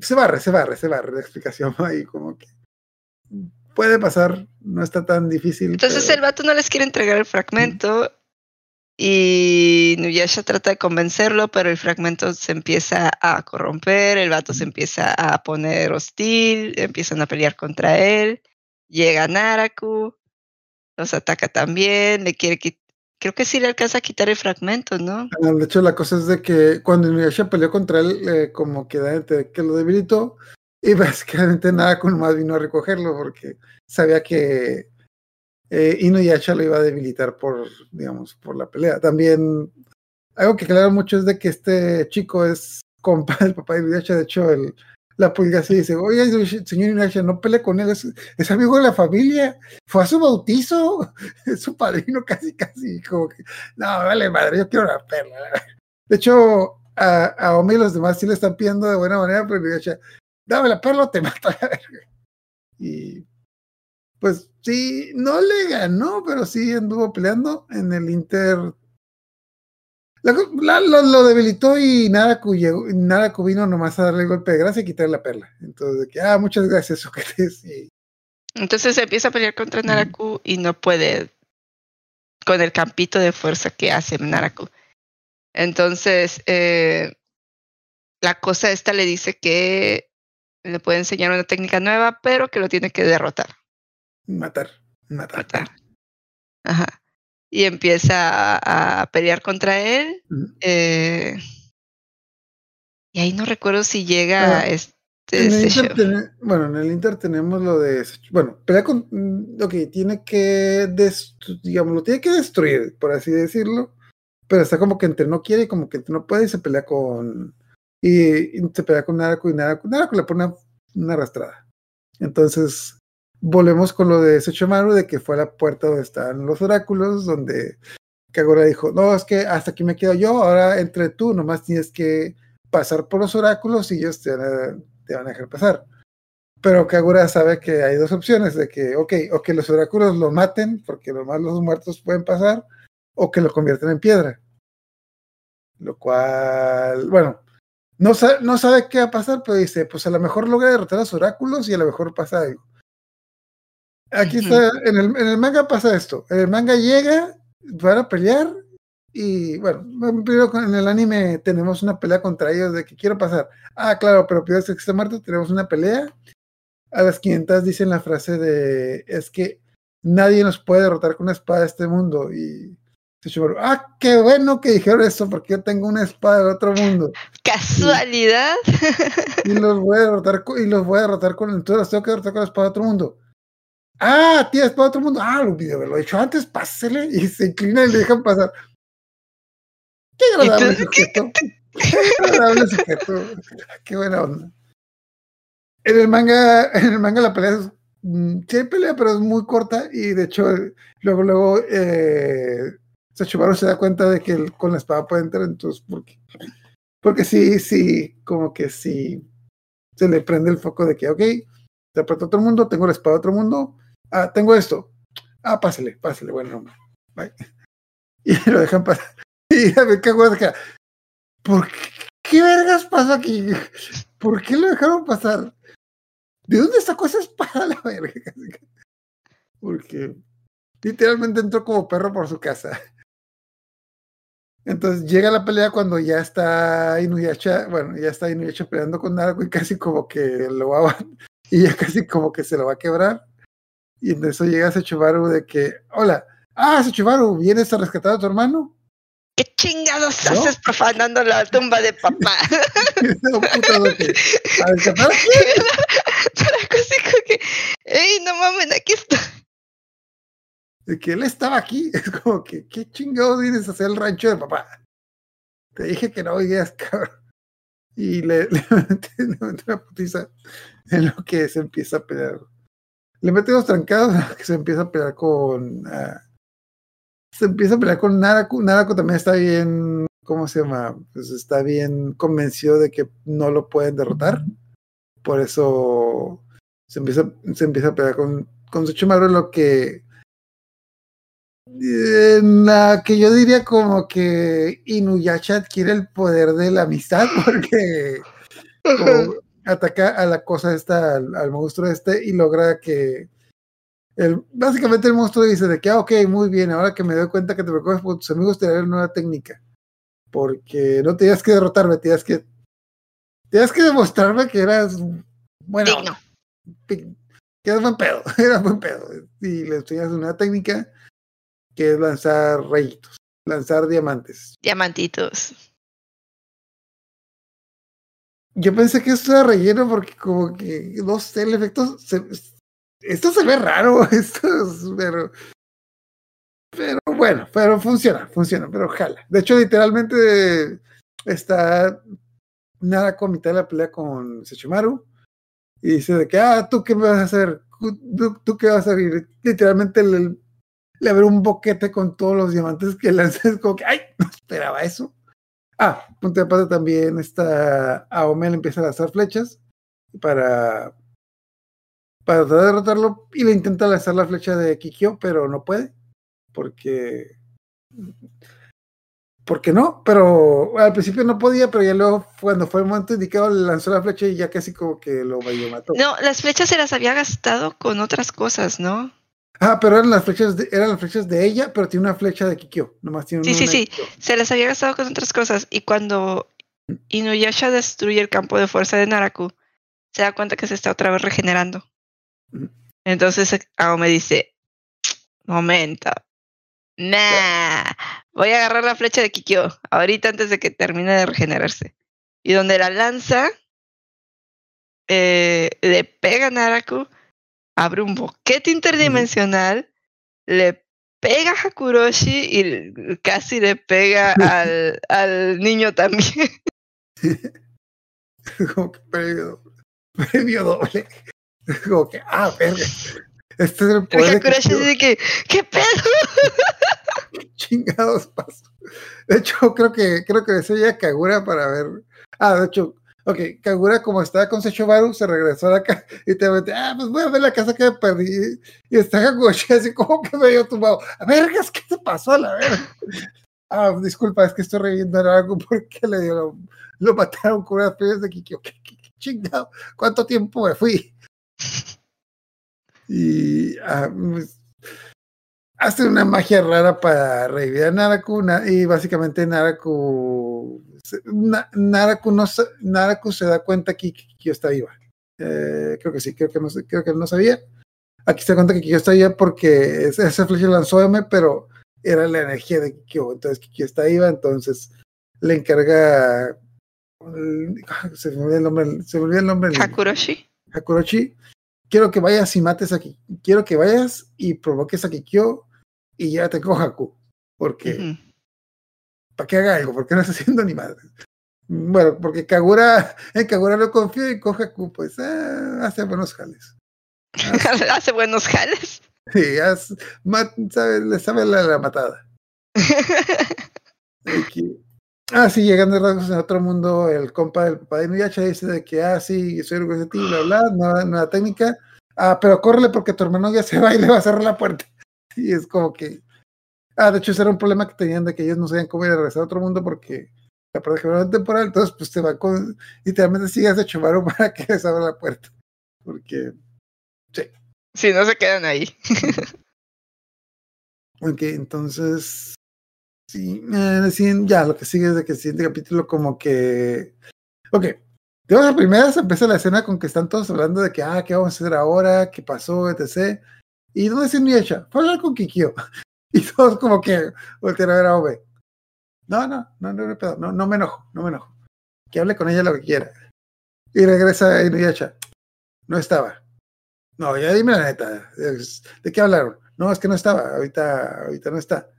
se barre, se barre, se barre la explicación ahí, como que. Puede pasar, no está tan difícil. Entonces pero- el vato no les quiere entregar el fragmento y Nuyasha trata de convencerlo, pero el fragmento se empieza a corromper, el vato se empieza a poner hostil, empiezan a pelear contra él, llega Naraku, los ataca también, le quiere quitar, creo que sí le alcanza a quitar el fragmento, ¿no? Ah, De hecho, la cosa es de que cuando Inuyasha peleó contra él, eh, como que, que lo debilitó, y básicamente nada con más vino a recogerlo porque sabía que eh, Inuyasha lo iba a debilitar por, digamos, por la pelea. También, algo que aclara mucho es de que este chico es compa del papá de Inuyasha, de hecho, el, la pulga se dice, oye, señor Inuyasha, no pele con él, es, es amigo de la familia, fue a su bautizo, es su padrino casi, casi, como que, no, vale madre, yo quiero la perla. De hecho, a, a Omi y los demás sí le están pidiendo de buena manera, pero Inuyasha, dame la perla o te mato a la verga. Y pues sí, no le ganó, pero sí anduvo peleando en el Inter. La- la- lo, lo debilitó y Naraku, llegó, Naraku vino nomás a darle el golpe de gracia y quitarle la perla. Entonces, de que, ah, muchas gracias, Sócrates. Y, Entonces se empieza a pelear contra Naraku y no puede con el campito de fuerza que hace Naraku. Entonces, eh, la cosa esta le dice que le puede enseñar una técnica nueva, pero que lo tiene que derrotar. matar, matar. matar. Ajá. Y empieza a, a pelear contra él. Eh, y ahí no recuerdo si llega Ah, este, En este show. bueno, en el Inter tenemos lo de, bueno, pelea con, mm, ok, tiene que, destru- digamos, lo tiene que destruir, por así decirlo, pero está como que entre no quiere y como que entre no puede y se pelea con, y, y se pelea con Naraku y Naraku, Naraku le pone una, una arrastrada. Entonces, volvemos con lo de Sechomaru, de que fue a la puerta donde estaban los oráculos, donde Kagura dijo, no, es que hasta aquí me quedo yo, ahora entre tú, nomás tienes que pasar por los oráculos y ellos te van a, dejar pasar. Pero Kagura sabe que hay dos opciones, de que, ok, o que los oráculos lo maten, porque nomás los muertos pueden pasar, o que lo convierten en piedra. Lo cual, bueno, no, no sabe qué va a pasar, pero dice, pues a lo mejor logra derrotar a los oráculos y a lo mejor pasa algo. Aquí está, en el, en el manga pasa esto, el manga llega, van a pelear, y bueno, primero en el anime tenemos una pelea contra ellos de que quiero pasar. Ah, claro, pero primero que está muerto tenemos una pelea. A las 500 dicen la frase de, es que nadie nos puede derrotar con una espada de este mundo. Y ah, qué bueno que dijeron eso, porque yo tengo una espada del otro mundo. Casualidad. Y los voy a derrotar, y los voy a derrotar con, entonces los tengo que derrotar con la espada de otro mundo. Ah, espada de otro mundo. Ah, lo olvidé haberlo dicho antes, pásele. Y se inclina y le dejan pasar. Qué agradable sujeto. Qué agradable sujeto. Qué buena onda. En el manga, en el manga la pelea es mm, sí hay pelea, pero es muy corta y de hecho luego, luego eh, se da cuenta de que él con la espada puede entrar, entonces, porque, porque sí, sí, como que sí, se le prende el foco de que, ok, te otro mundo, tengo la espada de otro mundo, ah, tengo esto, ah, pásale, pásale, bueno, bye. Y lo dejan pasar. Y me cago de ¿por qué, qué vergas pasó aquí? ¿Por qué lo dejaron pasar? ¿De dónde sacó esa espada la verga? Porque literalmente entró como perro por su casa. Entonces llega la pelea cuando ya está Inuyasha, bueno, ya está Inuyasha peleando con Naruto y casi como que lo va a, y ya casi como que se lo va a quebrar. Y en eso llega Sechubaru de que, hola, ah, Sechubaru, ¿vienes a rescatar a tu hermano? ¿Qué chingados haces profanando la tumba de papá? ¿A rescatar que, ¡ey, no mames, aquí está! de que él estaba aquí. Es como que, ¿qué chingados vienes a hacer el rancho de papá? Te dije que no oigas, cabrón. Y le, le, le putiza en lo que se empieza a pelear. Le mete en lo que se empieza a pelear con. Uh, se empieza a pelear con Naraku. Naraku también está bien. ¿Cómo se llama? Pues está bien convencido de que no lo pueden derrotar. Por eso se empieza, se empieza a pelear con, con Suchumaru, en lo que en la que yo diría como que Inuyasha adquiere el poder de la amistad porque ataca a la cosa esta, al, monstruo este y logra que el, básicamente el monstruo dice de que, ah, ok, muy bien, ahora que me doy cuenta que te preocupes por tus amigos, te daré una nueva técnica. Porque no tenías que derrotarme, tenías que, tenías que demostrarme que eras, bueno, que eras buen pedo, eras buen pedo. Y le enseñas una técnica que es lanzar rayitos, lanzar diamantes. Diamantitos. Yo pensé que esto era relleno porque como que, no sé, el efecto... Se, esto se ve raro, esto es, pero... Pero bueno, pero funciona, funciona, pero ojalá. De hecho, literalmente está nada con mitad de la pelea con Sechimaru y dice de que, ah, ¿tú qué me vas a hacer? ¿Tú, qué vas a hacer? Literalmente el, le abre un boquete con todos los diamantes que lanzas, como que, ¡ay! No esperaba eso. Ah, punto de pata también está Aome le empieza a lanzar flechas para, para tratar de derrotarlo y le intenta lanzar la flecha de Kikyo, pero no puede, porque porque no, pero al principio no podía, pero ya luego cuando fue el momento indicado le lanzó la flecha y ya casi como que lo mató. No, las flechas se las había gastado con otras cosas, ¿no? Ah, pero eran las flechas de, eran las flechas de ella, pero tiene una flecha de Kikyo. Nomás tiene sí, sí, sí. Se las había gastado con otras cosas. Y cuando Inuyasha destruye el campo de fuerza de Naraku, se da cuenta que se está otra vez regenerando. Entonces Aome dice, momento. Nah, voy a agarrar la flecha de Kikyo ahorita antes de que termine de regenerarse. Y donde la lanza, eh, le pega a Naraku abre un boquete interdimensional, le pega a Hakuroshi y casi le pega al, al niño también. Como que premio, premio doble. Como que, ah, verga. Este es el poder. Hakuroshi dice que, ¿qué pedo? ¿Qué chingados pasó? De hecho, creo que, creo que desea Kagura para ver. Ah, de hecho, Ok, Kagura, como estaba con Sechobaru, se regresó a la casa y te mete, ah, pues voy a ver la casa que perdí. Y está Kaguchi así como que medio tumbado. A ver, ¿qué te pasó a la verga? Ah, disculpa, es que estoy reviendo algo porque le dio, lo, mataron con unas piedras de Kikyo. ¿Qué, qué, qué, chingado? ¿Cuánto tiempo me fui? Y ah, pues, hace una magia rara para revivir a Naraku y básicamente Naraku Naraku, no, Naraku se da cuenta que Kikyo está viva. Eh, creo que sí, creo que, no, creo que no sabía. Aquí se da cuenta que Kikyo está viva porque esa flecha lanzó M, pero era la energía de Kikyo. Entonces Kikyo está viva, entonces le encarga. Se me olvidó el nombre. Se me olvidó el nombre. Hakuroshi. Hakuroshi. Quiero que vayas y mates aquí. Quiero que vayas y provoques a Kikyo y ya te coja Haku. Porque. Uh -huh para que haga algo, porque no está haciendo ni madre. Bueno, porque Kagura, en Kagura lo confío y Kohaku, pues, ah, hace buenos jales. Hace buenos jales. Sí, sabe, le sabe la, la matada. ah, sí, llegando rasgos en otro mundo, el compa del papá de Inuyasha dice de que, ah, sí, soy orgulloso de ti, bla, bla, nueva, nueva técnica. Ah, pero córrele porque tu hermano ya se va y le va a cerrar la puerta. Y es como que. Ah, de hecho, ese era un problema que tenían de que ellos no sabían cómo ir a regresar a otro mundo porque la puerta temporal, entonces pues te va con. Literalmente sigas de chumaru para que les abra la puerta. Porque. Sí. Sí, no se quedan ahí. ok, entonces. Sí, eh, ya, lo que sigue es de que el siguiente capítulo, como que. Ok, de las primeras empieza la escena con que están todos hablando de que, ah, ¿qué vamos a hacer ahora? ¿Qué pasó? Etc. ¿Y dónde está Nietzsche? Fue a hablar con Kikyo. Y todos como que voltearon a ver a Ove. No, no, no, no, no, no, me enojo, no me enojo. Que hable con ella lo que quiera. Y regresa Inuyasha. No estaba. No, ya dime la neta. ¿De qué hablaron? No, es que no estaba. Ahorita, ahorita no está.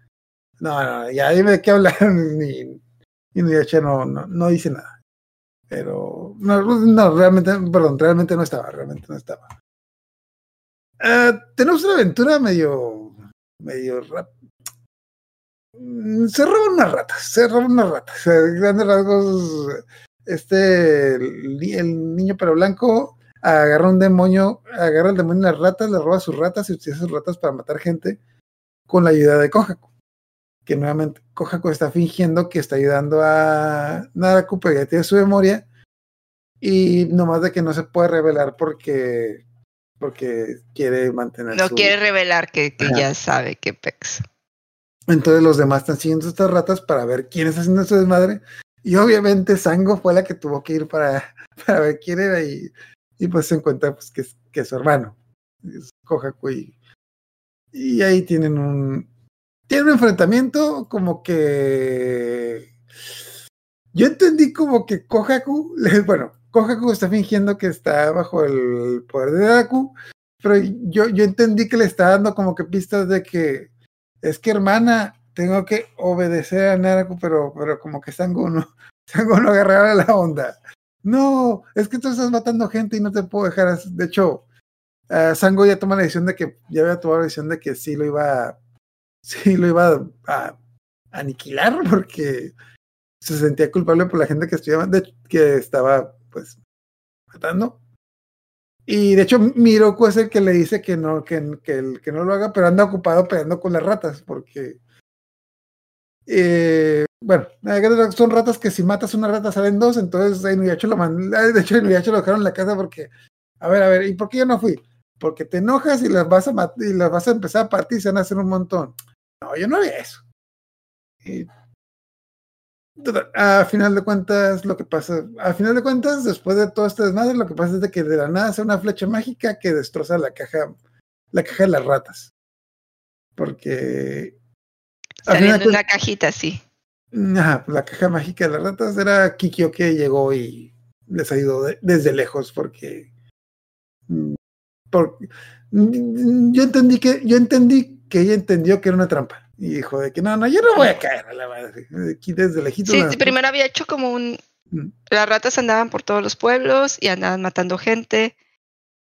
No, no, ya dime de qué hablaron. Y Inuyasha no, no, no dice nada. Pero no, no, realmente, perdón, realmente no estaba, realmente no estaba. Uh, tenemos una aventura medio, medio rap. Mm, se roban unas ratas, se roban unas ratas. Grandes rasgos, este, el, niño pero blanco agarra un demonio, agarra el demonio las ratas, le roba sus ratas y utiliza sus ratas para matar gente con la ayuda de Kohaku que nuevamente Kohaku está fingiendo que está ayudando a Naraku, pero ya tiene su memoria. Y nomás de que no se puede revelar porque, porque quiere mantener. No quiere revelar que, ya sabe que pex. Entonces los demás están siguiendo estas ratas para ver quién está haciendo su desmadre. Y obviamente Sango fue la que tuvo que ir para, para ver quién era y, y pues se encuentra pues, que, que es su hermano, es Kohaku. Y, y ahí tienen un, tiene un enfrentamiento como que. Yo entendí como que Kohaku, bueno, Kohaku está fingiendo que está bajo el poder de Daku, pero yo, yo entendí que le está dando como que pistas de que es que hermana, tengo que obedecer a Naraku, pero, pero como que Sango no, Sango no agarrará la onda. No, es que tú estás matando gente y no te puedo dejar. De hecho, uh, Sango ya toma la decisión de que, ya había tomado la decisión de que sí lo iba a sí lo iba a, aniquilar porque se sentía culpable por la gente que estudiaba, que estaba pues matando. Y de hecho Miroku es el que le dice que no, que, que, que no lo haga, pero anda ocupado peleando con las ratas, porque eh, bueno, son ratas que si matas una rata salen dos, entonces lo de hecho Inuyasha lo dejaron en la casa porque, a ver, a ver, ¿y por qué yo no fui? Porque te enojas y las vas a y las vas a empezar a partir y se van a hacer un montón. No, yo no había eso. A final de cuentas, lo que pasa, a final de cuentas, después de todo este desmadre, lo que pasa es de que de la nada hace una flecha mágica que destroza la caja, la caja de las ratas. Porque. Saliendo una cajita, sí. Ajá, la caja mágica de las ratas era Kikyo que llegó y les ha ido desde lejos porque. Mm, mm, yo entendí que, yo entendí que ella entendió que era una trampa. Y dijo de que no, no, yo no voy a caer a la madre. Aquí desde lejito. Sí, primero había hecho como un. Mm. Las ratas andaban por todos los pueblos y andaban matando gente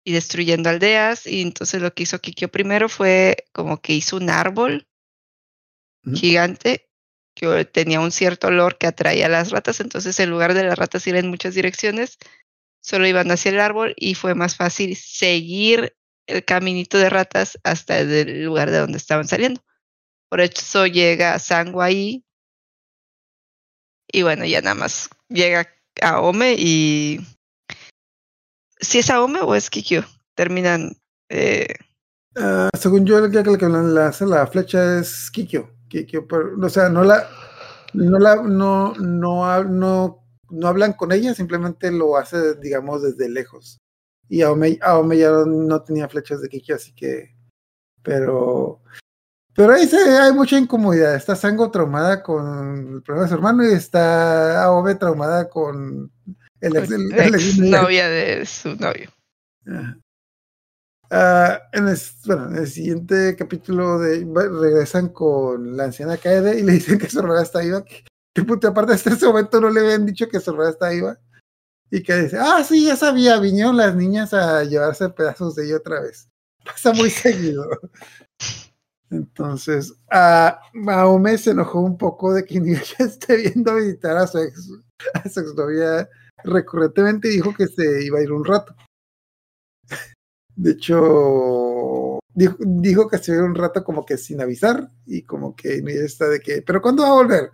y destruyendo aldeas. Y entonces lo que hizo Kikyo primero fue como que hizo un árbol gigante que tenía un cierto olor que atraía a las ratas. Entonces, en lugar de las ratas ir en muchas direcciones, solo iban hacia el árbol y fue más fácil seguir el caminito de ratas hasta el lugar de donde estaban saliendo. Por eso llega Sango ahí. Y bueno, ya nada más llega a Ome y. Si es Ome o es Kikyo, terminan. Eh... Uh, según yo, el que la, la flecha es Kikyo. Kikyo pero, o sea, no la. No la. No, no, no, no hablan con ella, simplemente lo hace, digamos, desde lejos y Aome, Aome ya no, tenía flechas de Kikyo, así que. Pero. Pero ahí se, hay mucha incomodidad. Está Sango traumada con el problema de su hermano y está Aome traumada con el ex, novia de su novio. Uh, en, el, bueno, en el siguiente capítulo de regresan con la anciana Kaede y le dicen que su hermana está viva. Que, puta, aparte hasta ese momento no le habían dicho que su hermana está viva. Y que dice, ah, sí, ya sabía, vinieron las niñas a llevarse pedazos de ella otra vez. Pasa muy seguido. Entonces, a Mahome se enojó un poco de que ya esté viendo visitar a su ex, exnovia recurrentemente y dijo que se iba a ir un rato. De hecho, dijo, que se iba a ir un rato como que sin avisar y como que ya está de que, pero ¿cuándo va a volver?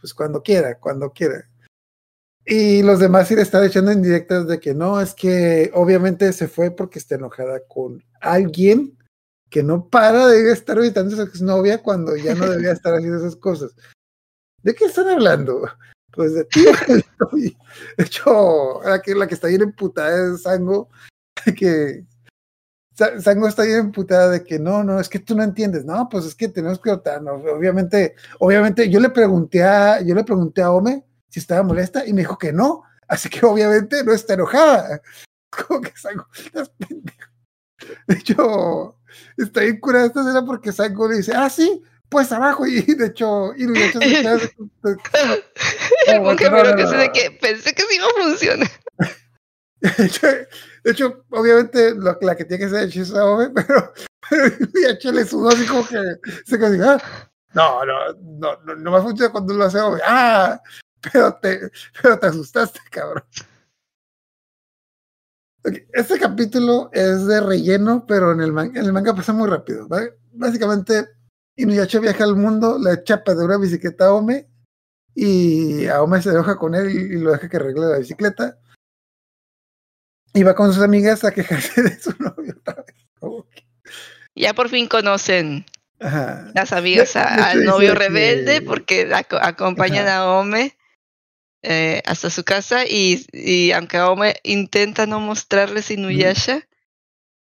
Pues cuando quiera, cuando quiera. Y los demás sí le están echando en directas de que no, es que obviamente se fue porque está enojada con alguien que no para de estar visitando a su exnovia cuando ya no debía estar haciendo esas cosas. ¿De qué están hablando? Pues de ti. de hecho, la que, la que está bien emputada es Sango, que Sango está bien emputada de que no, no, es que tú no entiendes. No, pues es que tenemos que obviamente, obviamente, yo le pregunté a, yo le pregunté a Ome si estaba molesta y me dijo que no, así que obviamente no está enojada. Como que Sango, De hecho, está bien curada esta escena porque Sango le dice, ah, sí, pues abajo, y de hecho, y de hecho, Porque no, que de que pensé que sí iba a funcionar. De hecho, obviamente lo, la que tiene que ser es Ome, pero, pero y le sudó así como que se quedó ah, no, no, no, no, no me funciona cuando lo hace Ome. Ah, pero te, pero te asustaste, cabrón. Este capítulo es de relleno, pero en el, manga, en el manga pasa muy rápido. ¿vale? Básicamente, Inuyasha viaja al mundo, le chapa de una bicicleta a Ome y a Ome se enoja con él y, lo deja que arregle la bicicleta. Y va con sus amigas a quejarse de su novio otra vez. Ya por fin conocen las amigas al novio rebelde porque acompañan a Ome eh, hasta su casa y, y aunque Ome intenta no mostrarles Inuyasha,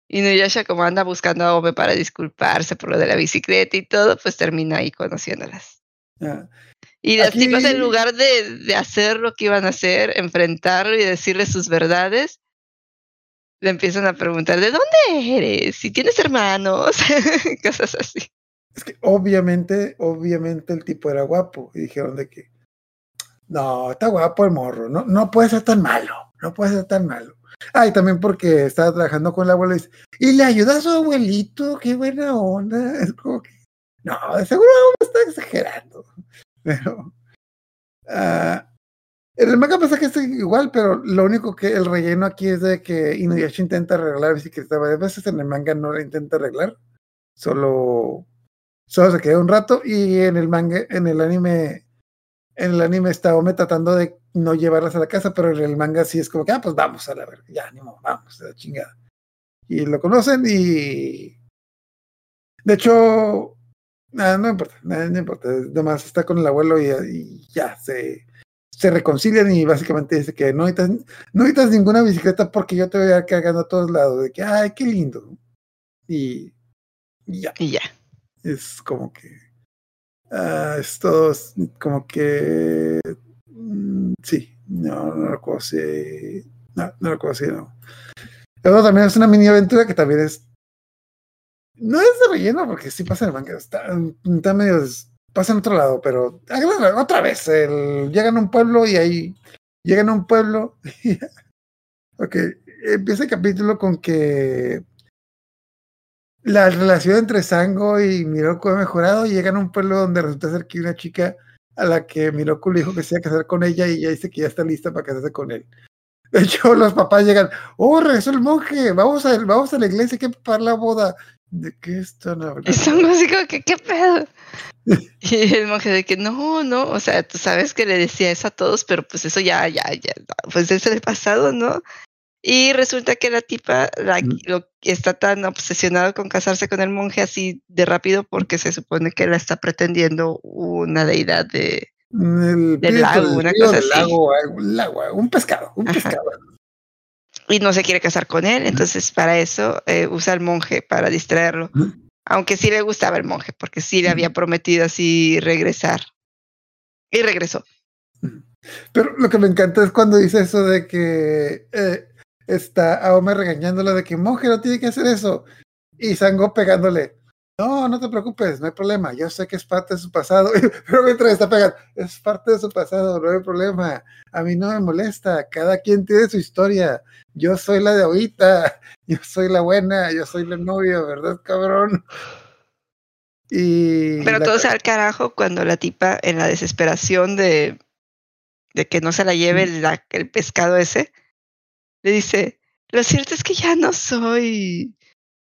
Inuyasha como anda buscando a Ome para disculparse por lo de la bicicleta y todo, pues termina ahí conociéndolas. Y así pues en lugar de, de, hacer lo que iban a hacer, enfrentarlo y decirle sus verdades, le empiezan a preguntar, ¿de dónde eres? Si tienes hermanos, cosas así. Es que obviamente, obviamente el tipo era guapo. Y dijeron de que no, está guapo el morro, no, no puede ser tan malo, no puede ser tan malo. Ah, y también porque estaba trabajando con el abuelo y, le ayuda a su abuelito, qué buena onda. Es como que, no, seguro está exagerando. Pero, uh, el manga pasa que es igual, pero lo único que el relleno aquí es de que Inuyasha intenta arreglar bicicleta varias veces, en el manga no la intenta arreglar, solo, solo se queda un rato y en el manga, en el anime en el anime está Ome tratando de no llevarlas a la casa, pero en el manga sí es como que, ah, pues vamos a la verga, ya, ni modo, vamos, a la chingada. Y lo conocen y. De hecho, nada, no importa, nada, no importa. Además está con el abuelo y, ya se, se reconcilian y básicamente dice que no necesitas, no necesitas ninguna bicicleta porque yo te voy a ir cargando a todos lados. De que, ay, qué lindo. Y, y ya. Y ya. Es como que Uh, es todo como que. Mm, sí, no, no recuerdo si. No, no recuerdo si no. Luego también es una mini aventura que también es. No es de relleno porque sí pasa en el manga. Está, está medio. Pasa en otro lado, pero. Otra vez. El, llegan a un pueblo y ahí. Llegan a un pueblo. Y, ok. Empieza el capítulo con que la relación entre Sango y Miroku ha mejorado. Llegan a un pueblo donde resulta ser que una chica a la que Miroku le dijo que se iba a casar con ella y ella dice que ya está lista para casarse con él. De hecho, los papás llegan, oh, regresó el monje, vamos a, vamos a la iglesia, hay que preparar la boda. ¿De qué están hablando? Sango así que, ¿qué pedo? y el monje de que, no, no, o sea, tú sabes que le decía eso a todos, pero pues eso ya, ya, ya, pues es el pasado, ¿no? Y resulta que la tipa la, lo, está tan obsesionado con casarse con el monje así de rápido porque se supone que la está pretendiendo una deidad de, el del lago, una cosa así. Lago, un pescado, un pescado. Y no se quiere casar con él, entonces para eso eh, usa al monje para distraerlo. Aunque sí le gustaba el monje, porque sí le había prometido así regresar. Y regresó. Pero lo que me encanta es cuando dice eso de que eh, está a Homer regañándole de que monje no tiene que hacer eso. Y Sango pegándole. no, no te preocupes, no hay problema, yo sé que es parte de su pasado, pero mientras está pegando, es parte de su pasado, no hay problema, a mí no me molesta, cada quien tiene su historia, yo soy la de ahorita, yo soy la buena, yo soy la novia, ¿verdad, cabrón? Y Pero la todo se al carajo cuando la tipa, en la desesperación de, de que no se la lleve la- el pescado ese, le dice, lo cierto es que ya no soy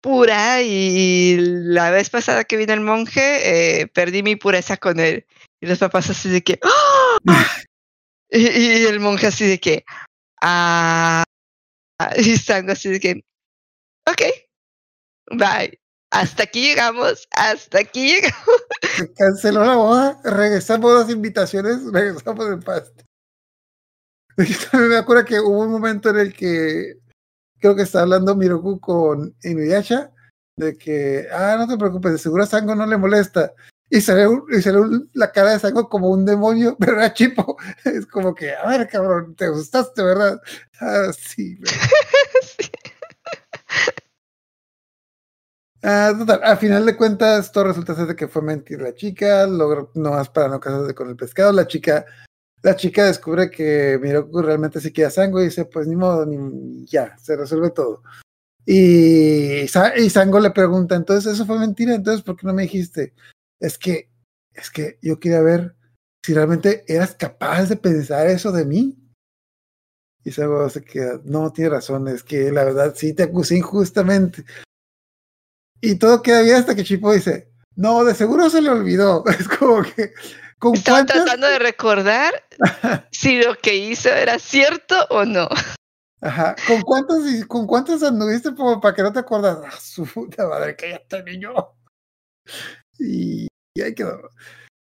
pura y la vez pasada que vino el monje, eh, perdí mi pureza con él. Y los papás así de que, ¡Ah! y, y el monje así de que, ah, y están así de que, ok, bye. Hasta aquí llegamos, hasta aquí llegamos. canceló la boda, regresamos las invitaciones, regresamos en paz. También me acuerdo que hubo un momento en el que creo que está hablando Miroku con Inuyasha de que, ah, no te preocupes, de seguro a Sango no le molesta. Y sale, un- y sale un- la cara de Sango como un demonio, pero era Chipo. Es como que, a ver, cabrón, te gustaste, ¿verdad? Ah, sí. Sí. Ah, total, a final de cuentas, todo resulta ser de que fue mentir la chica, logró nomás para no casarse con el pescado. La chica, la chica descubre que Miroku realmente sí quiere Sango y dice, pues ni modo, ni ya, se resuelve todo. Y, y Sango le pregunta, entonces eso fue mentira, entonces ¿por qué no me dijiste? Es que, es que yo quería ver si realmente eras capaz de pensar eso de mí. Y Sango se queda, no, tiene razón, es que la verdad sí te acusé injustamente. Y todo queda bien hasta que Chipo dice, no, de seguro se le olvidó. Es como que, ¿con Estaba cuántas? tratando de recordar si lo que hizo era cierto o no. Ajá, ¿con cuántas, con cuántas anduviste como para que no te acuerdas? Ah, su puta madre, que ya está niño. Y, y ahí quedó.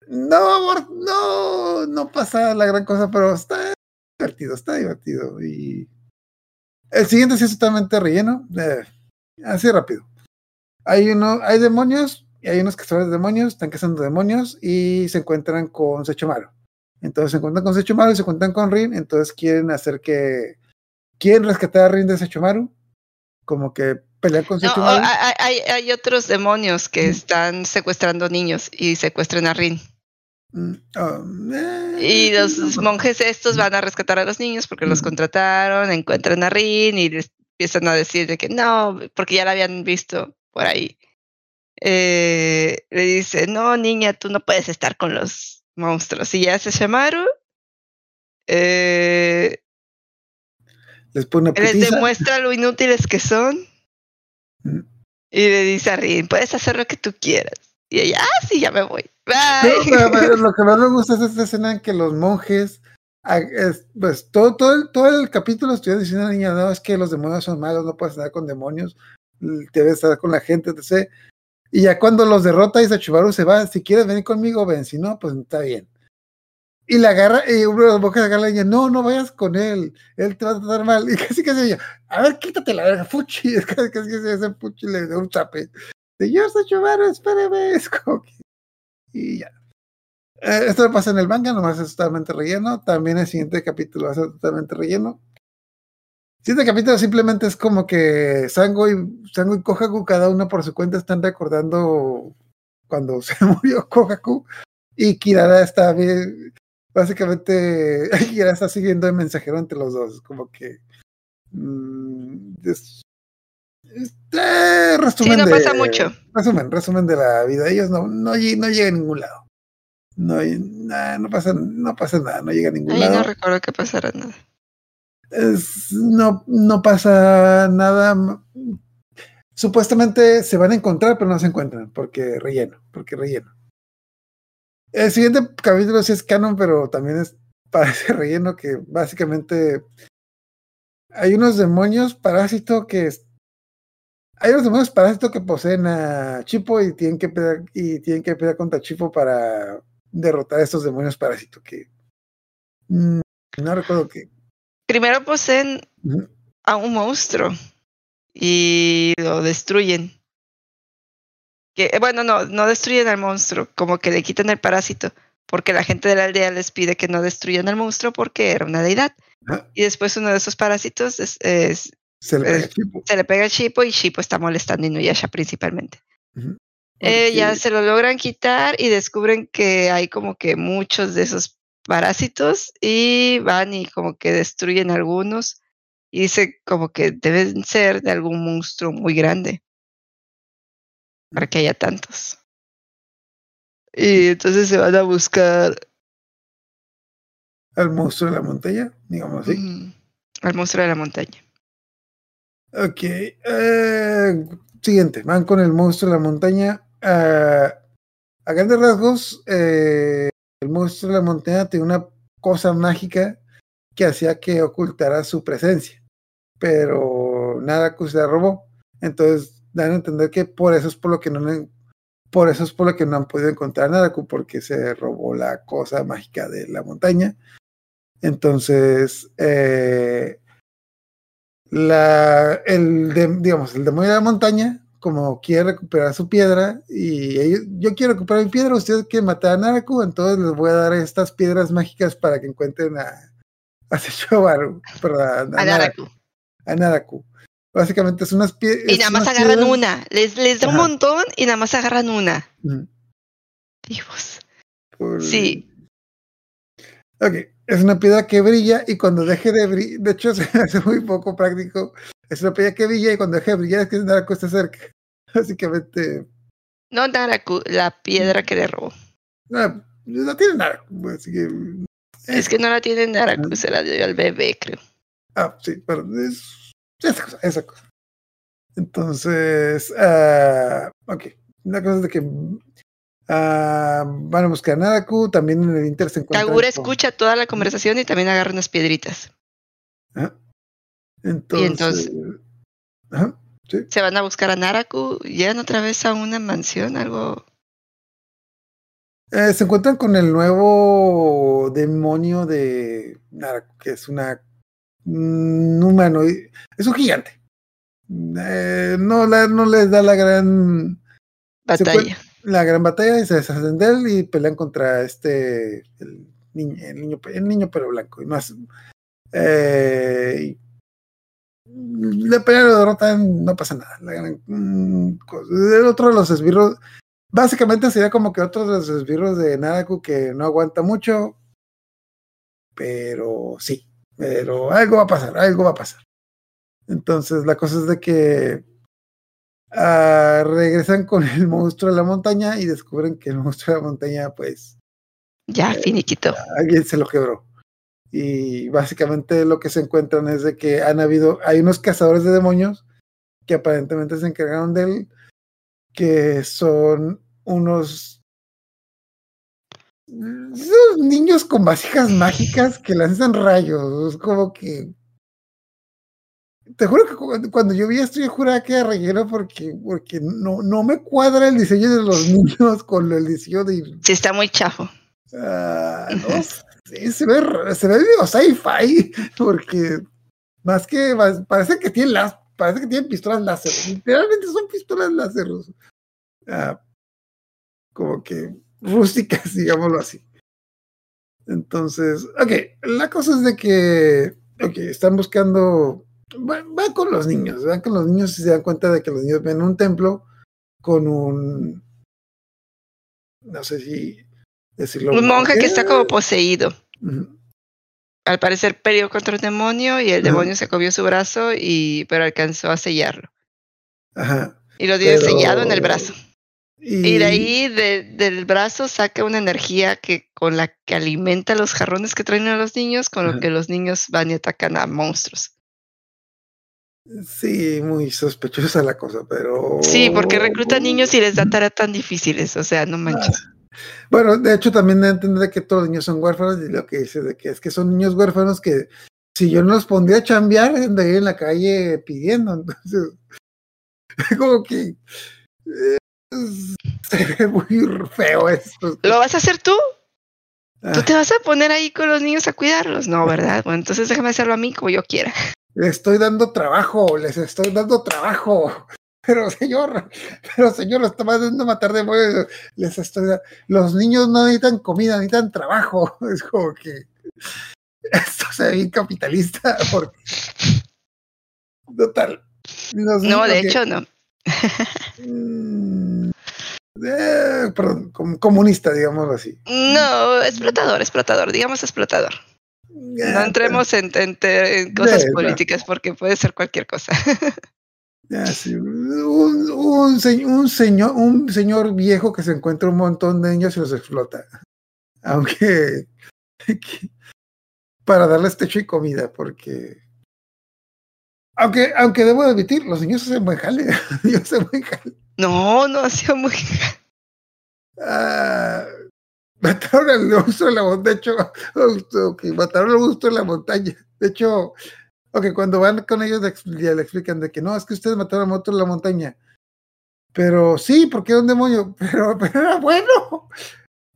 No, amor, no, no pasa la gran cosa, pero está divertido, está divertido. Y el siguiente sí es totalmente relleno, eh, así rápido. Hay uno, hay demonios, y hay unos cazadores de demonios, están cazando demonios y se encuentran con Sechomaru. Entonces se encuentran con Sechomaru y se encuentran con Rin, entonces quieren hacer que quieren rescatar a Rin de Sechomaru, como que pelear con Sechomaru. hay, hay- hay otros demonios que están secuestrando niños y secuestran a Rin. Mm, oh, eh, Y los no, monjes estos van a rescatar a los niños porque los Mm. contrataron, encuentran a Rin y les empiezan a decir de que no, porque ya la habían visto por ahí. Eh, le dice, no, niña, tú no puedes estar con los monstruos. Y ya se llamaron. Eh, les pone demuestra lo inútiles que son. Mm. Y le dice a Rin, puedes hacer lo que tú quieras. Y ella, ah, sí, ya me voy. Bye. pero lo que más me gusta es esta escena en que los monjes, ah, es- pues todo, todo, el, todo el capítulo estuvieron diciendo a la niña, no, es que los demonios son malos, no puedes andar con demonios, debes estar con la gente, etc. Y ya cuando los derrota y Sachubaru se va, si quieres venir conmigo, ven, si no, pues está bien. Y la agarra, y uno de los monjes agarra la niña, no, no vayas con él, él te va a tratar mal. Y casi casi ella, a ver, quítate la verga, fuchi, casi casi se hace fuchi, le da un chape. Señor Sachubaru, espérame, es como que y ya. Eh, esto pasa en el manga, nomás es totalmente relleno. También el siguiente capítulo va a ser totalmente relleno. El siguiente capítulo simplemente es como que Sango y, Sango y Kohaku, cada uno por su cuenta, están recordando cuando se murió Kohaku. Y Kirara está bien. Básicamente, Kirara está siguiendo el mensajero entre los dos. Como que. mm, es- este, resumen no de- pasa mucho. Resumen, resumen de la vida. Ellos no, no, no llegan a ningún lado. No, nah, no, pasa, no pasa nada, no llega a ningún Ay, lado. no recuerdo que pasara nada. Es- no, no pasa nada. Supuestamente se van a encontrar, pero no se encuentran, porque relleno, porque relleno. El siguiente capítulo sí es canon, pero también es parece relleno que básicamente hay unos demonios parásito que hay unos demonios parásito que poseen a Chipo y tienen que pelear y tienen que pelear contra Chipo para derrotar a estos demonios parásito que mm, no recuerdo que Primero poseen a un monstruo y lo destruyen. Que, eh, bueno, no, no destruyen al monstruo, como que le quitan el parásito, porque la gente de la aldea les pide que no destruyan al monstruo porque era una deidad. Y después uno de esos parásitos es- es- se le pega Es- a Chipo. se le pega a Chipo y Chipo está molestando a Inuyasha principalmente. Eh, ya se lo logran quitar y descubren que hay como que muchos de esos parásitos y van y como que destruyen algunos y dice como que deben ser de algún monstruo muy grande para que haya tantos. Y entonces se van a buscar al monstruo de la montaña, digamos así. mm, al monstruo de la montaña. Ok. eh, siguiente. Van con el monstruo de la montaña. ah, a grandes rasgos, eh, el monstruo de la montaña tiene una cosa mágica que hacía que ocultara su presencia. Pero Naraku se la robó. Entonces dan a entender que por eso es por lo que no han- por eso es por lo que no han podido encontrar a Naraku, porque se robó la cosa mágica de la montaña. Entonces, eh, la, el, digamos, el demonio de la montaña, como quiere recuperar su piedra, y ellos- yo quiero recuperar mi piedra, ustedes quieren matar a Naraku, entonces les voy a dar estas piedras mágicas para que encuentren a, a Sechobaru, perdón, a, A Naraku, a Naraku. Básicamente es unas piedras. Y nada más agarran una. Les, les da un montón y nada más agarran una. Por- Sí. Ok, es una piedra que brilla y cuando deje de brillar, de hecho me hace muy poco práctico, es una piedra que brilla y cuando deje de brillar es que Naraku está cerca. Básicamente, No Naraku, la piedra que le robó. no, no tiene Naraku, así que... Es que no la tiene Naraku, se la dio al bebé, creo. Ah, sí, pero es esa cosa, esa cosa. Entonces, ah, ok, la cosa es de que ah, van a buscar a Naraku, también en el Inter se encuentran Kagura con- escucha toda la conversación y también agarra unas piedritas. Ajá. Entonces, entonces- ajá, sí. Se van a buscar a Naraku, llegan otra vez a una mansión, algo. Eh, se encuentran con el nuevo demonio de Naraku, que es una un humano, es un gigante. Eh, no, la- no les da la gran Batalla. la gran batalla y se deshacen de él y pelean contra este el niño, el niño, el niño pelo blanco y más eh, le pelean lo derrotan, no pasa nada. La gran- mm, cosa- el otro de los esbirros, básicamente sería como que otro de los esbirros de Naraku que no aguanta mucho, pero sí, pero algo va a pasar, algo va a pasar. Entonces la cosa es de que ah, regresan con el monstruo de la montaña y descubren que el monstruo de la montaña, pues, Ya, finiquito. alguien se lo quebró. Y básicamente lo que se encuentran es de que han habido, hay unos cazadores de demonios que aparentemente se encargaron de él, que son unos, esos niños con vasijas mágicas que lanzan rayos. Es como que te juro que cu- cuando yo vi esto, yo juraba que era relleno porque, porque no, no me cuadra el diseño de los niños con el diseño de. Sí, está muy chafo. ah, no sé, se ve, se ve medio sci-fi, porque más que más- parece que tienen las, parece que tienen pistolas láser. Literalmente son pistolas láser. Ah, como que rústicas, digámoslo así. Entonces, ok, la cosa es de que, están buscando, van, van con los niños, van con los niños y se dan cuenta de que los niños ven un templo con un, no sé si decirlo. Un monje que está como poseído. Al parecer peleó contra un demonio y el demonio se comió su brazo y pero alcanzó a sellarlo. Ajá. Y lo tiene Pero- sellado en el brazo. Y, Y de ahí de- del brazo saca una energía que con la que alimenta los jarrones que traen a los niños, con lo que los niños van y atacan a monstruos. Sí, muy sospechosa la cosa, pero. Sí, porque reclutan niños y les da tareas tan difíciles, o sea, no manches. Bueno, de hecho, también de entender que todos los niños son huérfanos y lo que dice de que es que son niños huérfanos que si yo no los pondría a chambear, andaría en la calle pidiendo. Entonces, como que eh, se ve muy feo esto. ¿Lo vas a hacer tú? Ah, ¿Tú te vas a poner ahí con los niños a cuidarlos? No, ¿verdad? Bueno, entonces déjame hacerlo a mí como yo quiera. les estoy dando trabajo, les estoy dando trabajo. Pero señor, pero señor, lo está mandando matar demonios. Les estoy Los niños no necesitan comida, necesitan trabajo. Es como que esto se ve bien capitalista. Porque... Total. Los No, de que- hecho no. Mm, eh, perdón, com- comunista, digámoslo así. No, explotador, explotador, digamos explotador. No entremos en, en- en cosas políticas porque puede ser cualquier cosa. Ya, sí, Un, un, se- un señor, un señor viejo que se encuentra un montón de niños y los explota. Aunque que- para darles techo y comida, porque aunque, aunque debo admitir, los niños hacen buen jale. Niños hacen buen jale. No, no ha sido muy. Ah, mataron al monstruo de la montaña. De hecho, mataron al monstruo de la montaña. De hecho, ok, cuando van con ellos ya le explican de que no, es que ustedes mataron al monstruo de la montaña. Pero sí, porque era un demonio, pero, pero era bueno.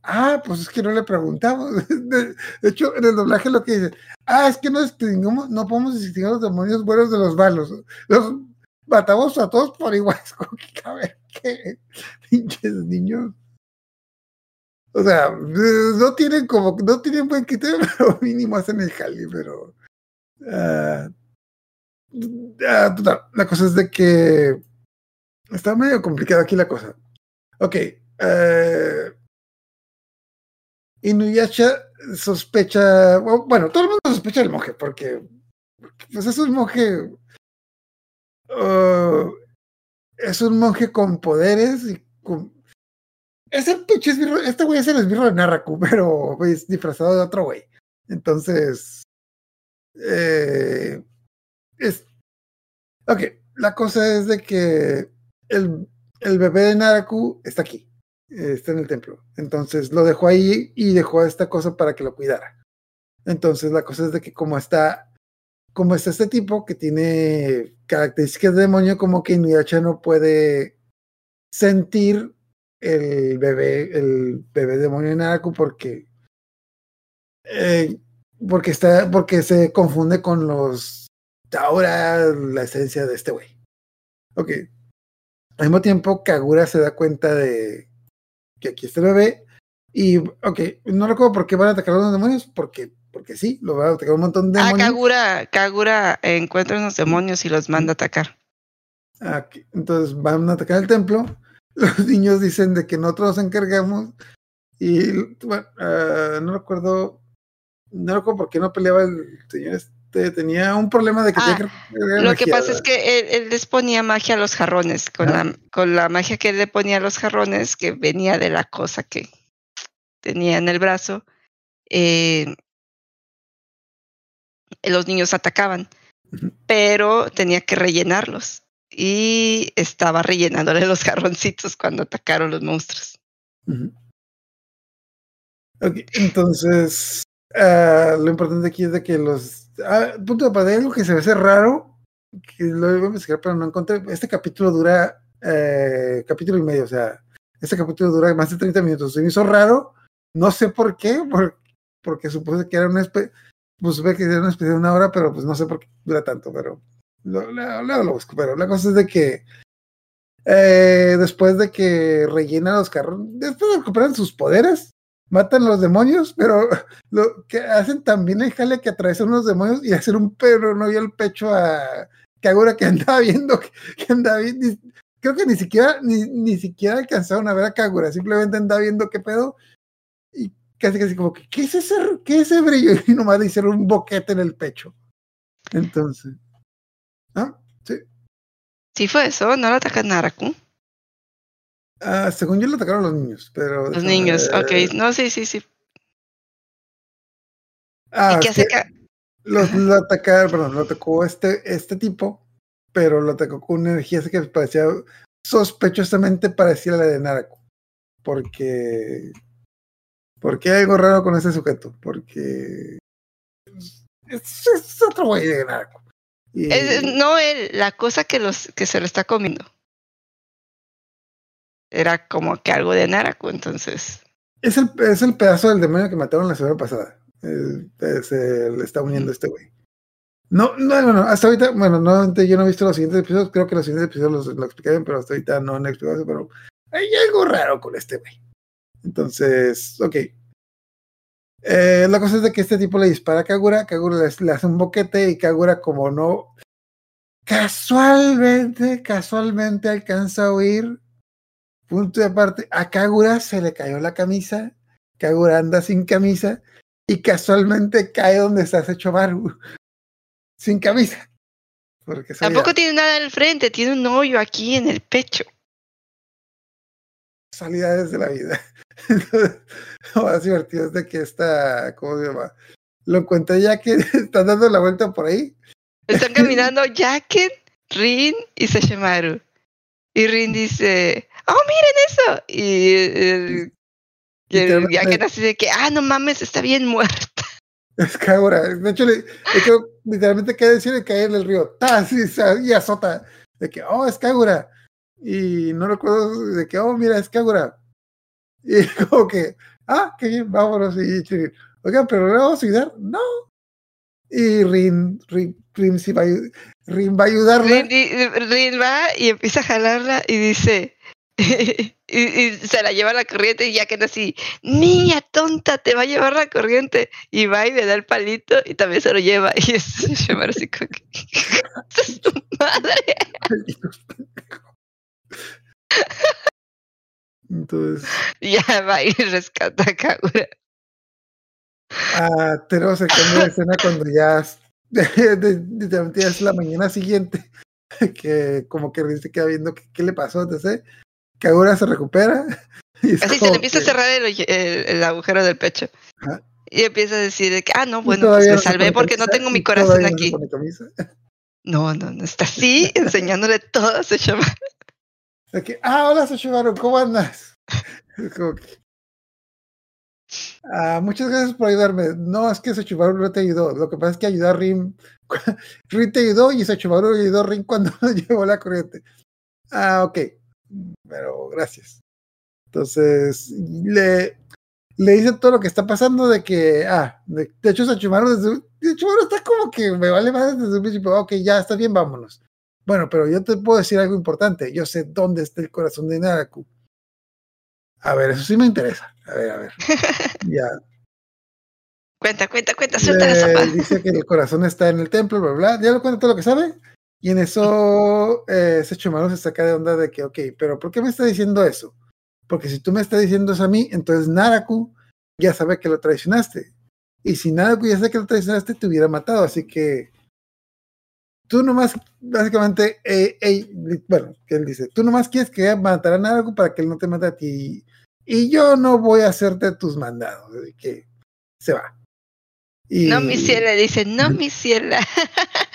Ah, pues es que no le preguntamos. De, hecho, en el doblaje lo que dice, ah, es que no distinguimos, no podemos distinguir a los demonios buenos de los malos. Los matamos a todos por igual. A ver, qué pinches niños. O sea, no tienen como, no tienen buen criterio, pero mínimo hacen el jali, pero. Ah, total, la cosa es de que está medio complicado aquí la cosa. Ok. eh, Inuyasha sospecha, bueno, todo el mundo sospecha del monje, porque, pues es un monje. ah, es un monje con poderes y con, es esbirro, este güey es el esbirro de Narraku, pero pues, disfrazado de otro güey. Entonces, eh, es, ok, la cosa es de que el, el bebé de Naraku está aquí, está en el templo. Entonces lo dejó ahí y dejó esta cosa para que lo cuidara. Entonces la cosa es de que como está, como está este tipo que tiene características de demonio, como que Inuyasha no puede sentir el bebé, el bebé demonio de Naraku porque eh, porque está, porque se confunde con los ahora la esencia de este güey. Ok. Al mismo tiempo, Kagura se da cuenta de que aquí está el bebé. Y, ok, no recuerdo por qué van a atacar a los demonios, porque, porque sí, lo van a atacar un montón de Ah, demonios. Kagura, Kagura encuentra unos demonios y los manda a atacar. Aquí, entonces van a atacar el templo. Los niños dicen de que nosotros nos encargamos. Y bueno, ah, no recuerdo. No recuerdo por qué no peleaba el señor este. Tenía un problema de que Ah, tenía que recargar Lo que pasa es que él, él les ponía magia a los jarrones, con la, con la magia que él le ponía a los jarrones, que venía de la cosa que tenía en el brazo, eh, los niños atacaban, pero tenía que rellenarlos. Y estaba rellenándole los jarroncitos cuando atacaron los monstruos. Ok, entonces, ah, lo importante aquí es de que los. Ah, punto de partida, algo que se me hace raro, que lo iba a investigar, pero no encontré. Este capítulo dura eh, capítulo y medio, o sea, este capítulo dura más de 30 minutos. Se me hizo raro, no sé por qué, por- porque supuse que era una especie. Pues supe que era una especie de una hora, pero pues no sé por qué dura tanto, pero lo- lo- luego lo busco. Pero la cosa es de que eh, después de que rellenan los carros, después de recuperan sus poderes, matan a los demonios, pero lo que hacen también el jale que atraviesan unos demonios y hacen un perro no el pecho a Kagura que andaba viendo, que, andaba vi- ni- creo que ni siquiera, ni, ni siquiera alcanzaron a ver a Kagura, simplemente andaba viendo qué pedo y casi casi como que, ¿qué es ese, qué es ese brillo? Y nomás le hicieron un boquete en el pecho. Entonces, ¿ah? Sí. Sí fue eso, no lo atacan Naraku. Ah, según yo lo atacaron los niños, pero. Los niños, ver. ok. No, sí, sí, sí. Ah, ¿Y qué es hace que Ka- lo, atacaron, perdón, lo atacó este, este tipo, pero lo atacó con una energía que parecía sospechosamente parecía la de Naraku. Porque. Porque hay algo raro con ese sujeto. Porque. Es, es otro güey de. Y- Eh, no él, la cosa que los que se lo está comiendo. Era como que algo de Naraku, entonces. Es el, es el pedazo del demonio que mataron la semana pasada. Eh, se le está uniendo este güey. No, no, no, no, hasta ahorita, bueno, no, yo no he visto los siguientes episodios, creo que los siguientes episodios los, lo expliqué bien, pero hasta ahorita no han explicado eso, pero hay algo raro con este güey. Entonces, ok. Eh, la cosa es de que este tipo le dispara a Kagura, Kagura le, le hace un boquete y Kagura como no, casualmente, casualmente alcanza a oír punto y aparte, a Kagura se le cayó la camisa, Kagura anda sin camisa y casualmente cae donde está Sechomaru, sin camisa. Porque Tampoco tiene nada en el frente, tiene un hoyo aquí en el pecho. Salidades de la vida. lo más divertido es de que está, ¿cómo se llama? Lo encontré ya que están dando la vuelta por ahí. Están caminando Jacket, Rin y Sesshomaru. Y Rin dice, ¡Oh, miren eso! Y el, y Jacket así de que, ¡ah, no mames, está bien muerta! Es Kagura. De hecho, le, literalmente cae decir caer en el río. ¡Tas! Y, azota. De que, ¡oh, es Kagura! Y no recuerdo de que, ¡oh, mira, es Kagura! Y como que, ¡ah, qué bien, vámonos! Y oigan, pero ¿le vamos a ayudar? No. Y Rin, Rin, Rin, sí va, Rin va a ayudarla. Rin, va y empieza a jalarla y dice, y, se la lleva a la corriente y ya queda así, niña tonta, te va a llevar la corriente. Y va y le da el palito y también se lo lleva. Y es llamar así como que, es tu madre. Entonces. Ya va y rescata a Kagura. Ah, tenemos el cambio de escena cuando ya es la mañana siguiente que como que se queda viendo qué, le pasó, entonces Kagura se recupera. Y Así se le empieza a cerrar el, agujero del pecho. Y empieza a decir que, ah, no, bueno, pues me salvé porque no tengo mi corazón aquí. No, no, no, está así, enseñándole todo a Sesshomaru. ah, hola Sesshomaru, ¿cómo andas? Como que, Ah, muchas gracias por ayudarme. No, es que Sechumaru no te ayudó. Lo que pasa es que ayudó a Rim. Rim te ayudó y Sechumaru ayudó a Rim cuando llevó la corriente. Ah, ok. Pero gracias. Entonces, le, le dice todo lo que está pasando de que, ah, de, hecho Sechumaru, Sechumaru está como que me vale más desde un principio. Ok, ya está bien, vámonos. Bueno, pero yo te puedo decir algo importante. Yo sé dónde está el corazón de Naraku. A ver, eso sí me interesa. A ver, a ver. ya. Cuenta, cuenta, cuenta, suelta esa Dice que el corazón está en el templo, bla, bla. Ya lo cuenta todo lo que sabe. Y en eso eh, se saca de onda de que, ok, pero ¿por qué me está diciendo eso? Porque si tú me estás diciendo eso a mí, entonces Naraku ya sabe que lo traicionaste. Y si Naraku ya sabe que lo traicionaste, te hubiera matado. Así que tú nomás, básicamente, eh, bueno, que él dice, tú nomás quieres que matar a Naraku para que él no te mate a ti y yo no voy a hacerte tus mandados, así que se va. No, mi ciela, dice, no, mi ciela.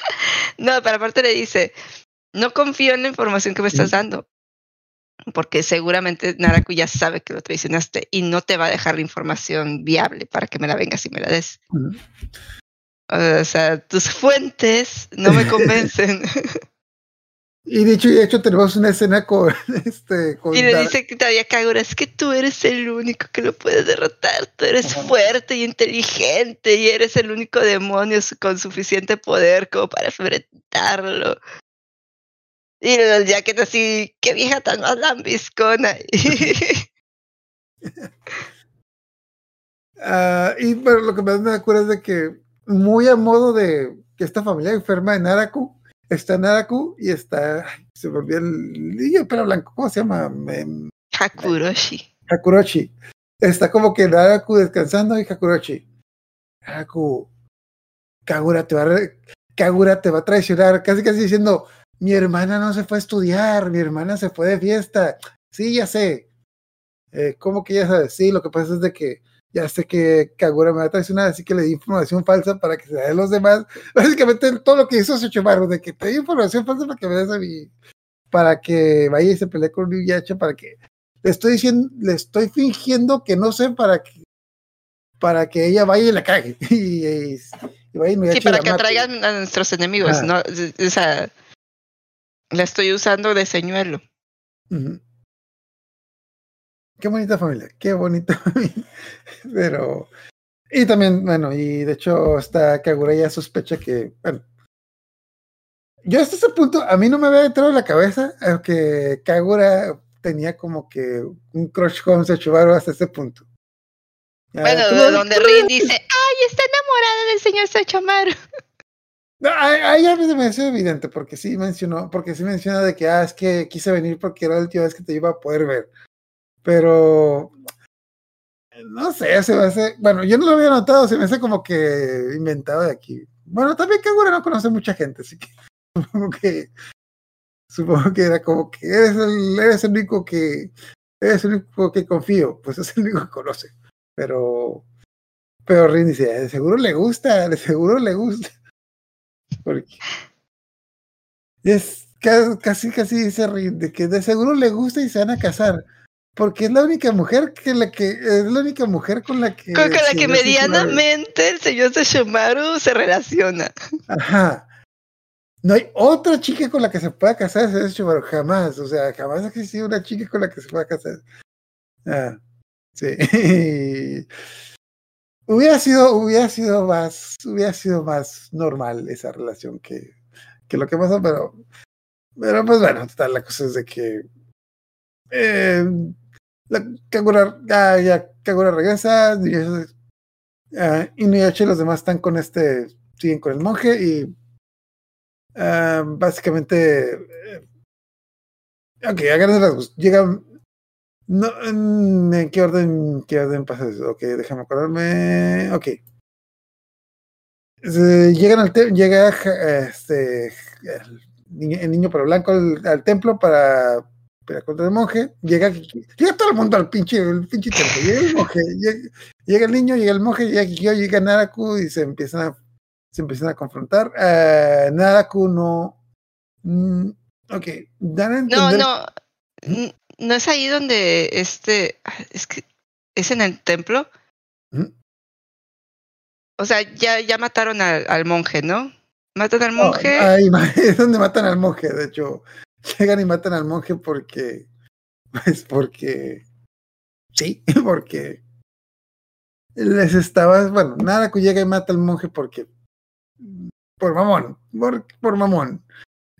no, pero aparte le dice, no confío en la información que me estás dando, porque seguramente Naraku ya sabe que lo traicionaste y no te va a dejar la información viable para que me la vengas y me la des. O sea, tus fuentes no me convencen. Y dicho y hecho tenemos una escena con este y le dice que todavía Kagura es que tú eres el único que lo puede derrotar, tú eres fuerte y inteligente y eres el único demonio con suficiente poder como para enfrentarlo. Y el Jacket así, qué vieja tan más lambiscona. uh, y bueno, lo que más me acuerdo es de que muy a modo de que esta familia enferma de Naraku está Naraku y está, se volvió el niño pero blanco, ¿cómo se llama? Hakuroshi. Hakuroshi. Está como que Naraku descansando y Hakuroshi. Naraku, Kagura te va a, Kagura te va a traicionar, casi casi diciendo, mi hermana no se fue a estudiar, mi hermana se fue de fiesta. Sí, ya sé. Eh, ¿Cómo que ya sabes? Sí, lo que pasa es de que ya sé que Kagura me va a traicionar, así que le di información falsa para que se la dé los demás. Básicamente todo lo que hizo Sechomaru, de que te di información falsa para que me des a mí, para que vaya y se pelee con Ryuyacha, para que le estoy diciendo, le estoy fingiendo que no sé para que para que ella vaya y la cague. Y, vaya y me sí, para que atraigan a nuestros enemigos, ¿no? O sea, la estoy usando de señuelo. Qué bonita familia, qué bonita familia. Pero. Y también, bueno, y de hecho, está Kagura ya sospecha que, bueno. Yo hasta ese punto, a mí no me había entrado en la cabeza que Kagura tenía como que un crush con Sechubaru hasta ese punto. Bueno, donde Rin dice, ¡ay, está enamorada del señor Sechumaru! No, ahí ya me sido evidente, porque sí mencionó, porque sí menciona de que, ah, es que quise venir porque era la última vez que te iba a poder ver. Pero no sé, se me hace, bueno, yo no lo había notado, se me hace como que inventado de aquí. Bueno, también Kagura no conoce mucha gente, así que supongo que supongo que era como que eres el, eres el único que eres el único que confío, pues es el único que conoce. Pero pero Rin dice, de seguro le gusta, de seguro le gusta. Porque es casi casi dice Rin, de que de seguro le gusta y se van a casar porque es la única mujer que la que es la única mujer con la que con, la que medianamente el señor Sesshomaru se relaciona. Ajá. No hay otra chica con la que se pueda casar Sesshomaru, jamás, o sea, jamás ha existido una chica con la que se pueda casar. Ah, sí. hubiera sido hubiera sido más hubiera sido más normal esa relación que que lo que pasó, pero pero pues bueno, está la cosa es de que eh, la Kagura, ya, ya Kagura regresa, y, uh, y los demás están con este, siguen con el monje y uh, básicamente, eh, ok, a grandes rasgos, llegan, no, ¿en qué orden, qué orden pasa eso? Ok, déjame acordarme, ok. llegan al llega este, el niño, el pero blanco al templo para pero contra el monje, llega, llega todo el mundo al pinche, el pinche templo, llega el monje, llega, el niño, llega el monje, llega Kikyo, llega Naraku y se empiezan a, se empiezan a confrontar. Uh, Naraku no, mm, ok, dan No, no, no es ahí donde este, es que es en el templo. ¿Mm? O sea, ya, ya mataron al, al monje, ¿no? Matan al monje. ahí, es donde matan al monje, de hecho llegan y matan al monje porque, pues porque, sí, porque les estaba, bueno, nada que llega y mata al monje porque, por mamón, por, por mamón.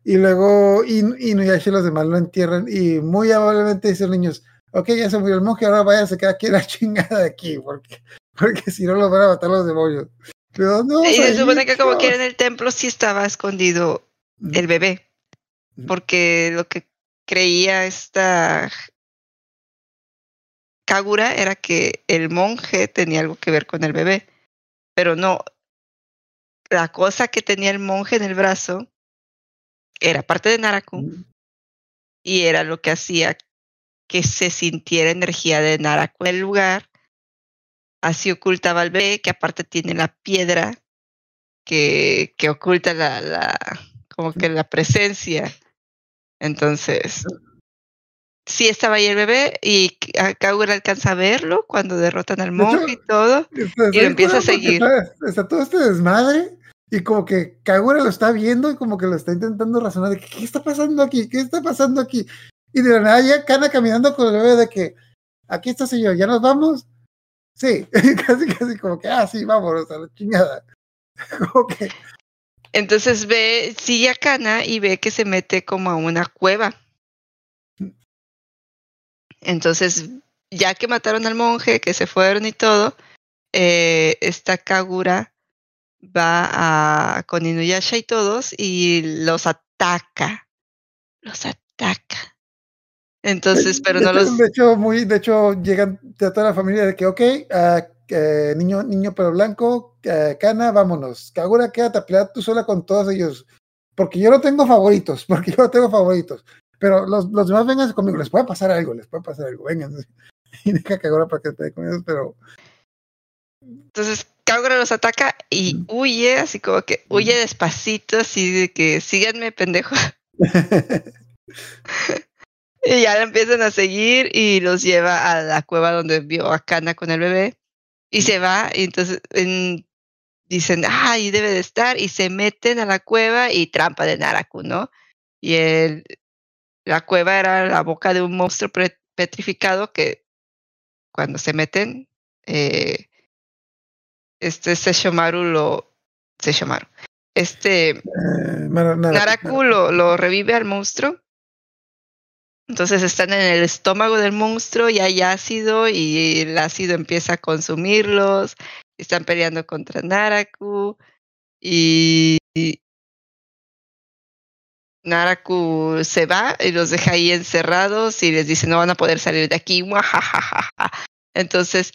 Y luego y Inuyasha y los demás lo entierran y muy amablemente dicen los niños, ok, ya se murió el monje, ahora vaya a sacar aquí la chingada de aquí, porque, porque si no lo van a matar los demonios. Pero no, y se supone que como que en el templo sí estaba escondido el bebé porque lo que creía esta Kagura era que el monje tenía algo que ver con el bebé, pero no. La cosa que tenía el monje en el brazo era parte de Naraku mm. y era lo que hacía que se sintiera energía de Naraku en el lugar. Así ocultaba al bebé, que aparte tiene la piedra que, que oculta la, la, como que la presencia entonces, sí estaba ahí el bebé y Kagura alcanza a verlo cuando derrotan al monje y todo y lo empieza a seguir. Está, todo este desmadre y como que Kagura lo está viendo y como que lo está intentando razonar de que, qué está pasando aquí, qué está pasando aquí. Y de la nada ya Kana caminando con el bebé de que aquí está señor, ¿ya nos vamos? Sí, casi casi como que, ah, sí, vámonos a la chingada. como que entonces ve, sigue a Kana y ve que se mete como a una cueva. Entonces, ya que mataron al monje, que se fueron y todo, eh, esta Kagura va a, con Inuyasha y todos y los ataca. Los ataca. Entonces, pero no los. De hecho, muy, de hecho, llegan de toda la familia de que, ok, uh, eh, niño, niño pero blanco, eh, Cana, vámonos. Kagura, quédate a pelear tú sola con todos ellos. Porque yo no tengo favoritos, porque yo no tengo favoritos. Pero los, los demás vengan conmigo, les puede pasar algo, les puede pasar algo, vengan. Y deja Kagura para que esté con ellos, pero. Entonces Kagura los ataca y huye, así como que huye despacito, así de que síganme, pendejo. y ya empiezan a seguir y los lleva a la cueva donde vio a Kana con el bebé. Y se va, y entonces dicen, ah, ahí debe de estar, y se meten a la cueva y trampa de Naraku, ¿no? Y el, la cueva era la boca de un monstruo petrificado que cuando se meten, eh, este Seshomaru lo. Seshomaru. Este. Eh, Naraku lo, lo revive al monstruo entonces están en el estómago del monstruo y hay ácido y el ácido empieza a consumirlos. Están peleando contra Naraku y Naraku se va y los deja ahí encerrados y les dice no van a poder salir de aquí. Entonces,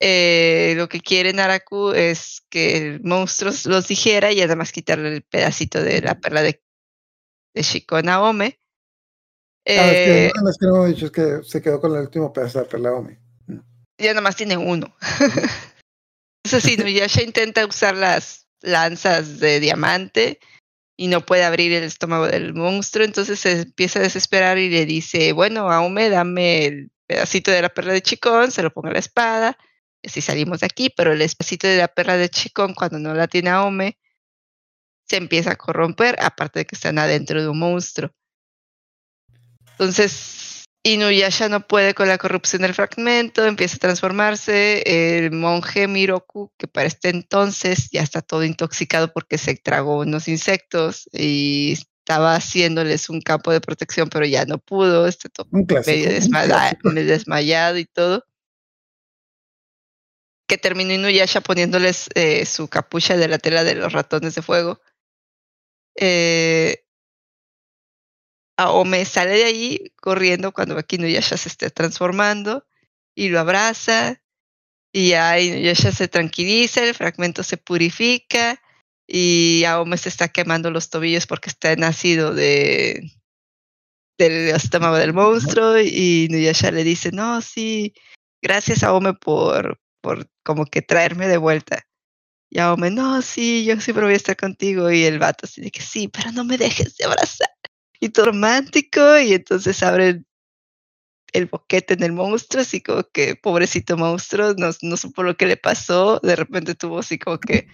eh, lo que quiere Naraku es que el monstruo los dijera y además quitarle el pedacito de la perla de, de Shiko. Ah, es, que, es que no dicho, es que se quedó con el último pedazo de la perla Naome. Ya nada más tiene uno. Eso sí, Nuyasha intenta usar las lanzas de diamante y no puede abrir el estómago del monstruo, entonces se empieza a desesperar y le dice, bueno, Aume, dame el pedacito de la perla de Chicón, se lo pongo a la espada, y así salimos de aquí, pero el pedacito de la perla de Chicón, cuando no la tiene Aume, se empieza a corromper, aparte de que están adentro de un monstruo. Entonces, Inuyasha no puede con la corrupción del fragmento, empieza a transformarse. El monje Miroku, que para este entonces ya está todo intoxicado porque se tragó unos insectos y estaba haciéndoles un campo de protección, pero ya no pudo, está todo medio desmayado, y todo. Que terminó Inuyasha poniéndoles eh, su capucha de la tela de los ratones de fuego. Eh, Aome sale de ahí corriendo cuando Inuyasha se esté transformando y lo abraza y ya Inuyasha se tranquiliza, el fragmento se purifica y Aome se está quemando los tobillos porque está nacido de del estómago del monstruo y Inuyasha le dice, no, sí, gracias Aome por, por como que traerme de vuelta. Y Aome, no, sí, yo siempre voy a estar contigo. Y el vato así de que sí, pero no me dejes de abrazar y todo romántico y entonces abre el boquete en el monstruo, así como que pobrecito monstruo, no, no supo lo que le pasó, de repente tuvo así como que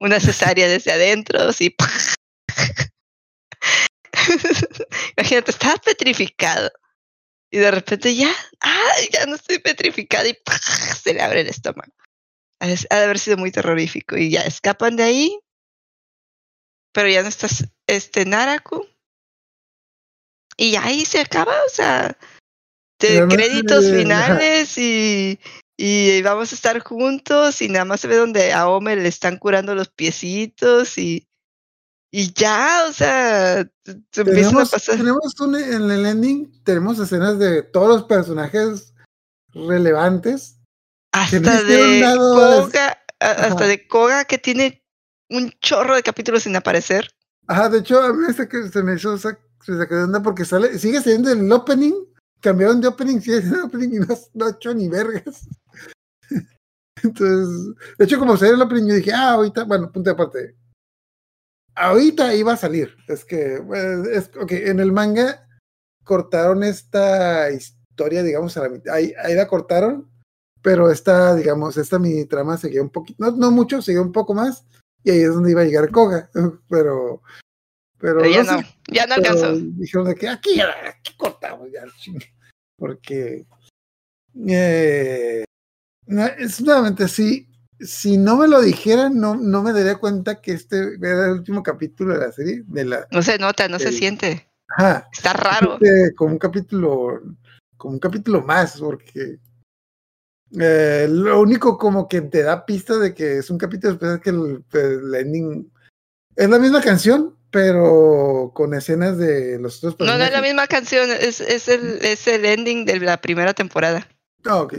una cesárea desde adentro, así. Imagínate, estaba petrificado. Y de repente ya, ah, ya no estoy petrificado y se le abre el estómago. Ha de haber sido muy terrorífico. Y ya escapan de ahí. Pero ya no estás, este Naraku y ahí se acaba, o sea, de créditos finales y, y vamos a estar juntos y nada más se ve donde a Homer le están curando los piecitos y, y ya, o sea, se empiezan a pasar. Tenemos un, en el ending, tenemos escenas de todos los personajes relevantes. Hasta de Koga, hasta de Koga que tiene un chorro de capítulos sin aparecer. Ajá, de hecho, a mí se me hizo se sacó de onda porque sale, sigue siendo el opening, cambiaron de opening, sigue siendo el opening y no, no ha hecho ni vergas. Entonces, de hecho, como salió el opening, yo dije, ah, ahorita, bueno, punto de aparte. Ahorita iba a salir. Es que, es, ok, en el manga cortaron esta historia, digamos, a la mitad. Ahí, ahí la cortaron, pero esta, digamos, esta mini trama seguía un poquito, no, no mucho, seguía un poco más, y ahí es donde iba a llegar Koga, pero pero, ya no, ya no alcanzó. Dijeron de que aquí, aquí cortamos ya, porque eh, es nuevamente así. Si no me lo dijeran, no, no me daría cuenta que este era el último capítulo de la serie. De la, no se nota, no se siente. Ajá, Está raro. como un capítulo, como un capítulo más, porque eh, lo único como que te da pista de que es un capítulo especial que el, el ending es la misma canción, pero con escenas de los otros personajes. No, no es la misma canción, es, es, el, es el ending de la primera temporada. Ah, ok.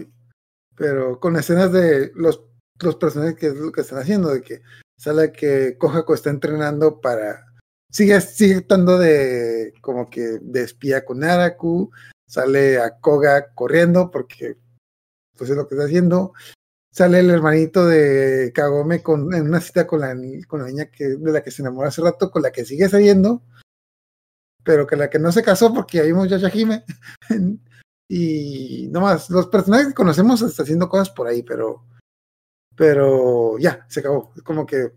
Pero con escenas de los, los personajes que es lo que están haciendo, de que sale que Kojako está entrenando para. Sigue, sigue estando de como que de espía con Araku, sale a Koga corriendo porque pues es lo que está haciendo sale el hermanito de Kagome con, en una cita con la, con la niña que, de la que se enamoró hace rato, con la que sigue saliendo, pero que la que no se casó porque ahí vimos Yashahime. y nomás, los personajes que conocemos está haciendo cosas por ahí, pero pero ya, se acabó. Como que.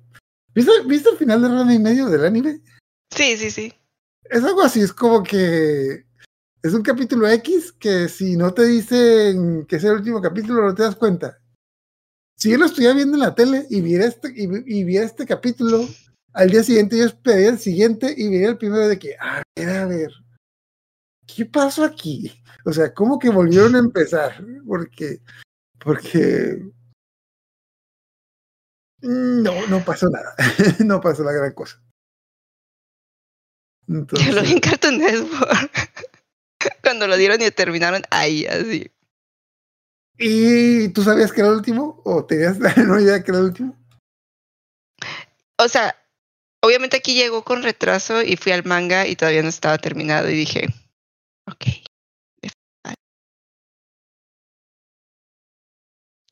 ¿Viste, ¿Viste el final de Rana y medio del anime? Sí, sí, sí. Es algo así, es como que es un capítulo X que si no te dicen que es el último capítulo no te das cuenta si yo lo estuviera viendo en la tele y viera este, y, viera este capítulo, al día siguiente yo esperaría el siguiente y vería el primero de que, a ver, a ver, ¿qué pasó aquí? O sea, ¿cómo que volvieron a empezar? Porque, porque no, no pasó nada, no pasó la gran cosa. Yo lo vi en Cartoon Network. Cuando lo dieron y terminaron ahí, así. ¿Y tú sabías que era el último? ¿O tenías la idea que era el último? O sea, obviamente aquí llegó con retraso y fui al manga y todavía no estaba terminado y dije, ok.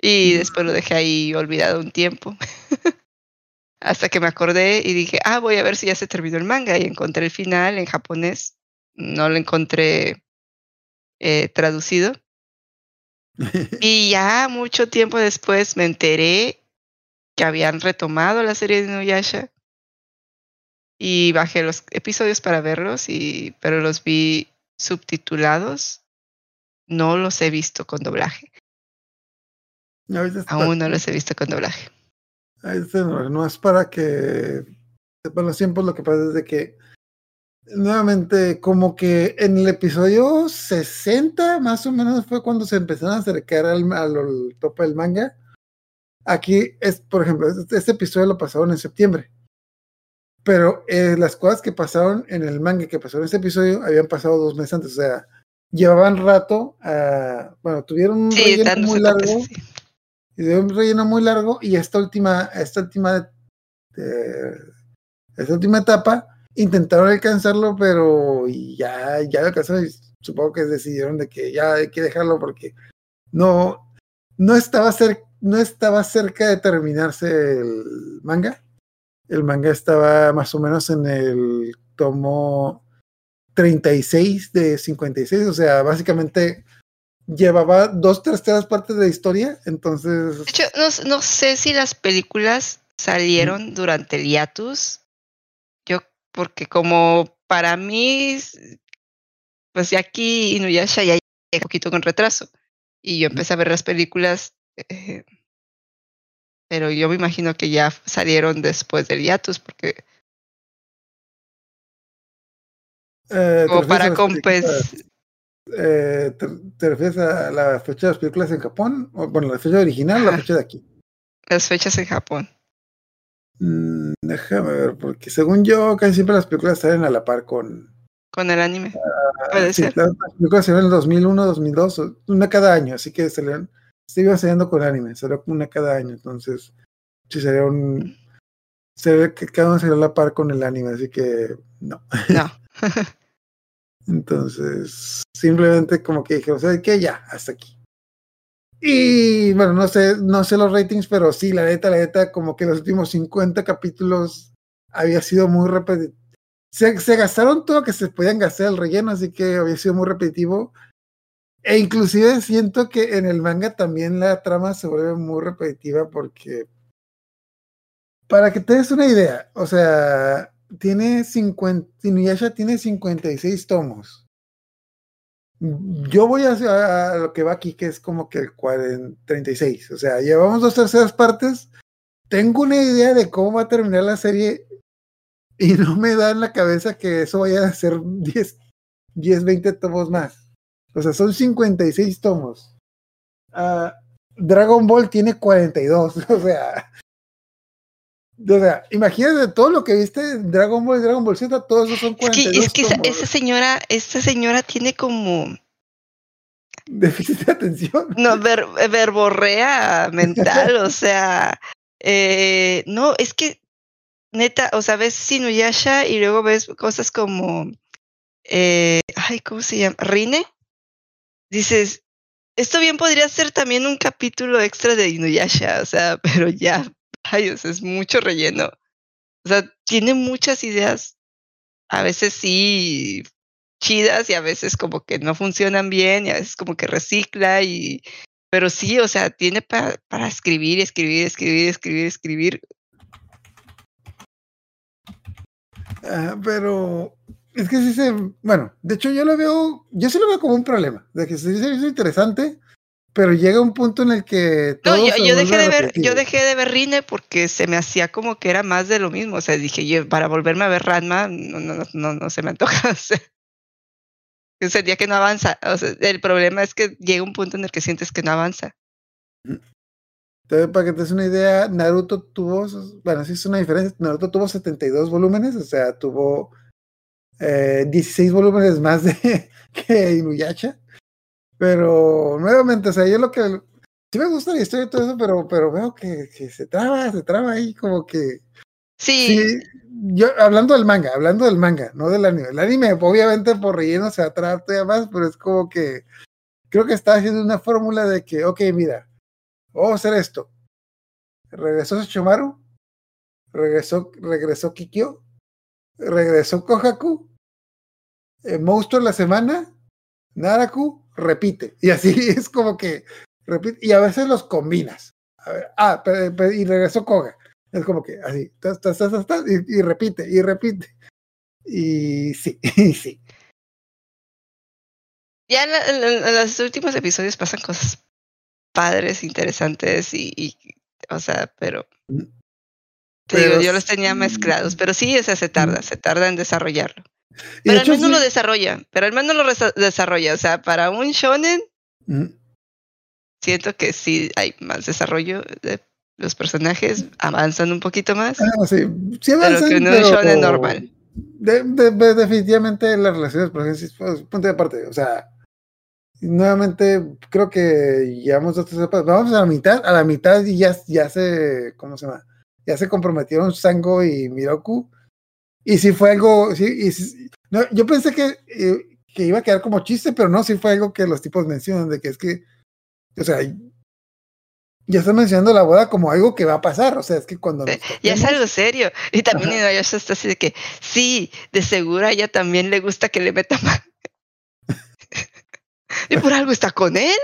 Y después lo dejé ahí olvidado un tiempo. Hasta que me acordé y dije, ah, voy a ver si ya se terminó el manga. Y encontré el final en japonés. No lo encontré eh, traducido. y ya mucho tiempo después me enteré que habían retomado la serie de Nuyasha. Y bajé los episodios para verlos, y, pero los vi subtitulados. No los he visto con doblaje. Aún no los he visto con doblaje. No es para que bueno, siempre lo que pasa es de que nuevamente como que en el episodio 60 más o menos fue cuando se empezaron a acercar al, al, tope del manga. Aquí es, por ejemplo, este, este, episodio lo pasaron en septiembre. Pero eh, las cosas que pasaron en el manga que pasaron en este episodio habían pasado dos meses antes. O sea, llevaban rato, uh, bueno, tuvieron un relleno muy largo. Y de un relleno muy largo. Y esta última, esta última, eh, esta última etapa intentaron alcanzarlo, pero ya, ya lo alcanzaron y supongo que decidieron de que ya hay que dejarlo porque no, no estaba cerca, no estaba cerca de terminarse el manga. El manga estaba más o menos en el tomo 36 de 56, o sea, básicamente llevaba dos terceras partes de la historia, entonces... De hecho, no, no sé si las películas salieron durante el hiatus porque como para mí, pues ya aquí Inuyasha ya un poquito con retraso y yo empecé a ver las películas, eh, pero yo me imagino que ya salieron después del hiatus porque eh, como para compensar. Eh, te, refieres a la fecha de las películas en Japón? bueno, la fecha original o la fecha de aquí? Las fechas en Japón. Mm, déjame ver, porque según yo, casi siempre las películas salen a la par con. Con el anime. Ah, Puede ser. Las, películas ven en el 2001, 2002, una cada año, así que le, se iba saliendo con anime, salió una cada año, entonces. Sí, sería un. Se ve que cada uno sería a la par con el anime, así que no. No. entonces, simplemente como que dije, o sea, que ya, hasta aquí. Y bueno, no sé, no sé los ratings, pero sí, la neta, la neta, como que los últimos 50 capítulos había sido muy repetitivo. Se, gastaron todo que se podían gastar el relleno, así que había sido muy repetitivo. E inclusive siento que en el manga también la trama se vuelve muy repetitiva porque para que te des una idea, o sea, tiene 50, Inuyasha tiene 56 tomos. Yo voy a, lo que va aquí, que es como que el 40, 36. O sea, llevamos dos terceras partes. Tengo una idea de cómo va a terminar la serie y no me da en la cabeza que eso vaya a ser 10, 10 20 tomos más. O sea, son 56 tomos. Uh, Dragon Ball tiene 42. O sea, o sea, imagínate todo lo que viste Dragon Ball y Dragon Ball Z, todos esos son 42 Es que, es que esa, señora, esta señora tiene como déficit de atención. No, verborrea mental, o sea, eh, no, es que neta, o sea, ves Sinuyasha y luego ves cosas como, eh, ay, ¿cómo se llama? Rine. Dices, esto bien podría ser también un capítulo extra de Inuyasha, o sea, pero ya, Ay, es mucho relleno. O sea, tiene muchas ideas, a veces sí chidas y a veces como que no funcionan bien y a veces como que recicla y pero sí, o sea, tiene para, para escribir, escribir, escribir, escribir, escribir. Ah, pero es que sí se, bueno, de hecho yo lo veo, yo sí lo veo como un problema, de que sí se hizo interesante, pero llega un punto en el que no yo, dejé de ver yo dejé de ver Rine porque se me hacía como que era más de lo mismo o sea dije yo para volverme a ver Ranma no no no, no se me antoja o sea, sentía que no avanza o sea, el problema es que llega un punto en el que sientes que no avanza entonces, para que te des una idea Naruto tuvo bueno sí es una diferencia Naruto tuvo 72 volúmenes o sea tuvo eh, 16 volúmenes más de que Inuyasha. Pero nuevamente, o sea, yo lo que sí me gusta la historia y todo eso, pero, pero veo que, que se traba, se traba ahí como que. Sí, Sí, yo hablando del manga, hablando del manga, no del anime. El anime, obviamente, por relleno se va a tratar todavía más, pero es como que creo que está haciendo una fórmula de que, ok, mira, vamos a hacer esto. Regresó Shimaru, regresó, regresó Kikyo, regresó Kohaku, eh, Monstruo de la semana, Naraku, repite. Y así es como que repite, y a veces los combinas. A ver, ah, y regresó Koga. Es como que así, tas, tas, tas, y, y repite, y repite. Y sí, y sí. ya en, la- en los últimos episodios pasan cosas padres, interesantes y, y, o sea, pero Mm. te digo, yo los tenía mezclados, pero sí, o sea, se tarda, se tarda en desarrollarlo. Pero al menos sí- lo desarrolla, pero al menos lo desarrolla, o sea, para un shonen Mm. siento que sí hay más desarrollo de los personajes, avanzan un poquito más, Ah, sí, sí pero avanzan, que no es pero- shonen normal. De- de- de- definitivamente las relaciones, pues, punto de aparte, o sea, nuevamente creo que llevamos etapas, vamos a la mitad, a la mitad y ya, ya se, ¿cómo se llama? Ya se comprometieron Sango y Miroku, y sí fue algo, sí, y no, yo pensé que, eh, que iba a quedar como chiste, pero no, sí fue algo que los tipos mencionan, de que es que, o sea, ya están mencionando la boda como algo que va a pasar, o sea, es que cuando... nos Ya es algo serio. Y también. Inuyasha está así de que, sí, de seguro a ella también le gusta que le meta mano. y por algo está con él.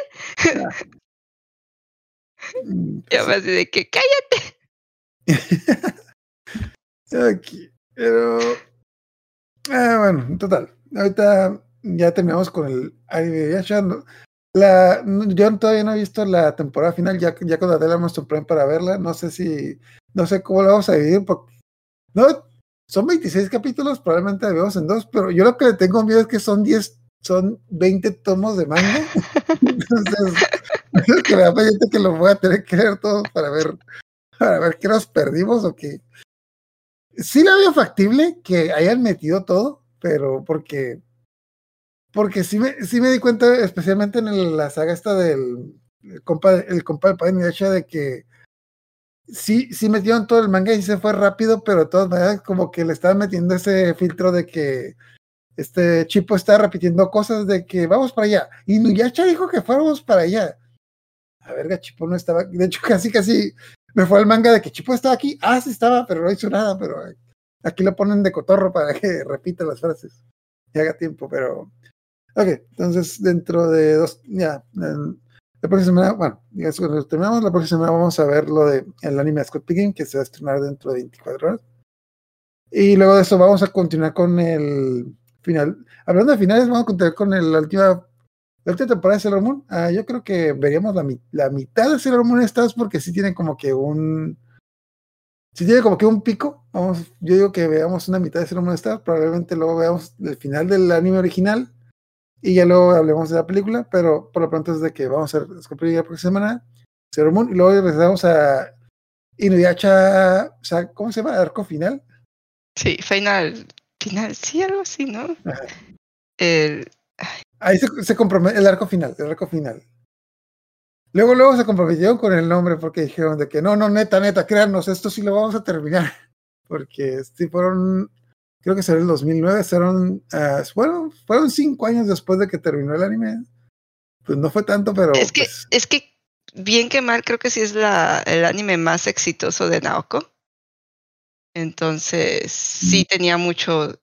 Mm, Y además de que, cállate. Aquí, pero. Ah, bueno, en total. Ahorita ya terminamos con el anime de Yasha. no- La, yo todavía no he visto la temporada final, ya, ya contraté la Amazon Prime para verla. No sé si. No sé cómo la vamos a dividir. Porque, no, son 26 capítulos, probablemente la vemos en dos, pero yo lo que le tengo miedo es que son 10, son 20 tomos de manga. Entonces, es que me da que lo voy a tener que leer todos para ver, para ver qué nos perdimos o qué sí la veo factible que hayan metido todo, pero porque porque sí me, sí me di cuenta, especialmente en la saga esta del el compa, el compa de Padre de que sí, sí metieron todo el manga y se fue rápido, pero de todas maneras como que le estaban metiendo ese filtro de que este Chipo está repitiendo cosas de que vamos para allá. Y Inuyasha dijo que fuéramos para allá. A verga, Chipo no estaba, de hecho casi casi me fue el manga de que Chipo estaba aquí. Ah, sí estaba, pero no hizo nada, pero aquí lo ponen de cotorro para que repita las frases y haga tiempo, pero ok, entonces dentro de dos, ya, en- la próxima semana, bueno, ya cuando terminamos, la próxima semana vamos a ver lo de el anime Scott Pilgrim que se va a estrenar dentro de 24 horas. Y luego de eso vamos a continuar con el final. Hablando de finales, vamos a continuar con el- la última última temporada de Sailor Moon, ah, yo creo que veríamos la, mi- la mitad de Sailor Moon esta vez porque sí tienen como que un. Sí tiene como que un pico. Vamos, yo digo que veamos una mitad de Sailor Moon vez, probablemente luego veamos el final del anime original y ya luego hablemos de la película, pero por lo pronto es de que vamos a descubrir la próxima semana Sailor Moon y luego regresamos a Inuyasha, o sea, ¿cómo se llama? Arco final. Sí, final, final, sí, algo así, ¿no? El, Ahí se, se compromete el arco final, el arco final. Luego, luego se comprometieron con el nombre porque dijeron de que no, no, neta, neta, créanos, esto sí lo vamos a terminar. Porque sí fueron, creo que será el 2009, fueron, ah, fueron, fueron cinco años después de que terminó el anime. Pues no fue tanto, pero es que, pues, es que, bien que mal, creo que sí es la, el anime más exitoso de Naoko. Entonces, sí tenía mucho,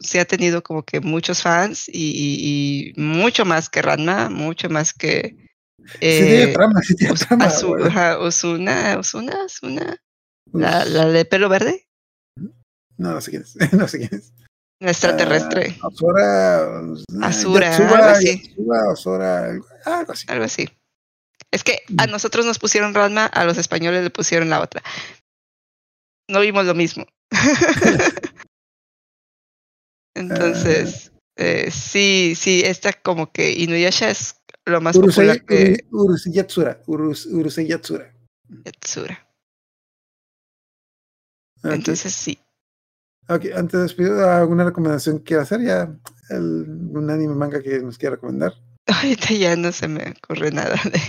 sí ha tenido como que muchos fans y, y- y mucho más que Ranma, mucho más que sí eh, trama, sí trama. Osuna, Osuna, Osuna, la, la de pelo verde, No, no sé quién es, no sé quién es. la extraterrestre, Ah, Asura, Asura, Yatsuba, algo así. Yatsuba, Asura, algo, algo así. algo así. Es que a Mm. nosotros nos pusieron Ranma, a los españoles le pusieron la otra. No vimos lo mismo. Entonces, eh, sí, sí, esta como que Inuyasha es lo más Urusei, popular que Urusei Yatsura, Urus- Urusei Yatsura. Yatsura. Ok. Entonces sí. Ok, antes de despedir, ¿alguna recomendación que hacer? Ya, el, un anime manga que nos quiera recomendar. Ahorita ya no se me ocurre nada de.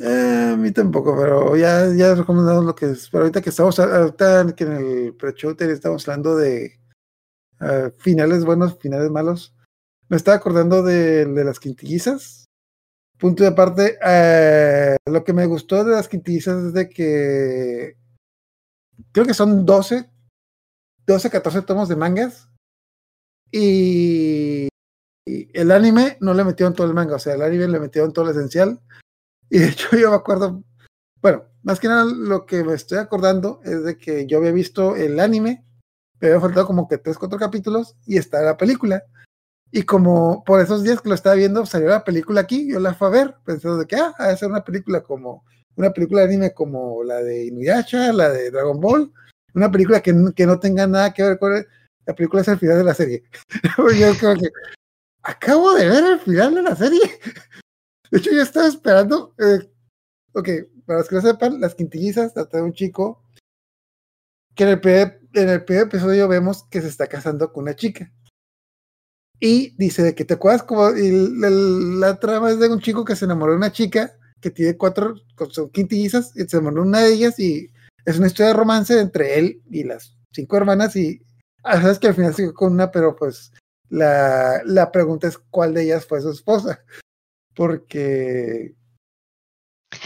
Eh, a mí tampoco, pero ya, ya recomendamos lo que es. Pero ahorita que estamos, ahorita que en el pre-show estamos hablando de uh, finales buenos, finales malos. Me estaba acordando de, de las quintillizas. Punto de aparte, eh, lo que me gustó de las quintillizas es de que creo que son 12, 12, 14 tomos de mangas. Y, y el anime no le metieron todo el manga, o sea, el anime le metieron todo lo esencial. Y de hecho yo me acuerdo, bueno, más que nada lo que me estoy acordando es de que yo había visto el anime, me había faltado como que 3, 4 capítulos y está la película. Y como por esos días que lo estaba viendo, salió la película aquí, yo la fui a ver, pensando de que, ah, va a ser una película como, una película de anime como la de Inuyasha, la de Dragon Ball, una película que, que no tenga nada que ver con la película es el final de la serie. yo como que, acabo de ver el final de la serie. De hecho, yo estaba esperando. Eh, ok, para los que no sepan, las quintillizas trata de un chico que en el, primer, en el primer episodio vemos que se está casando con una chica. Y dice que te acuerdas como el, la trama es de un chico que se enamoró de una chica que tiene cuatro son quintillizas y se enamoró de una de ellas y es una historia de romance entre él y las cinco hermanas y ah, sabes que al final se con una, pero pues la, la pregunta es cuál de ellas fue su esposa porque...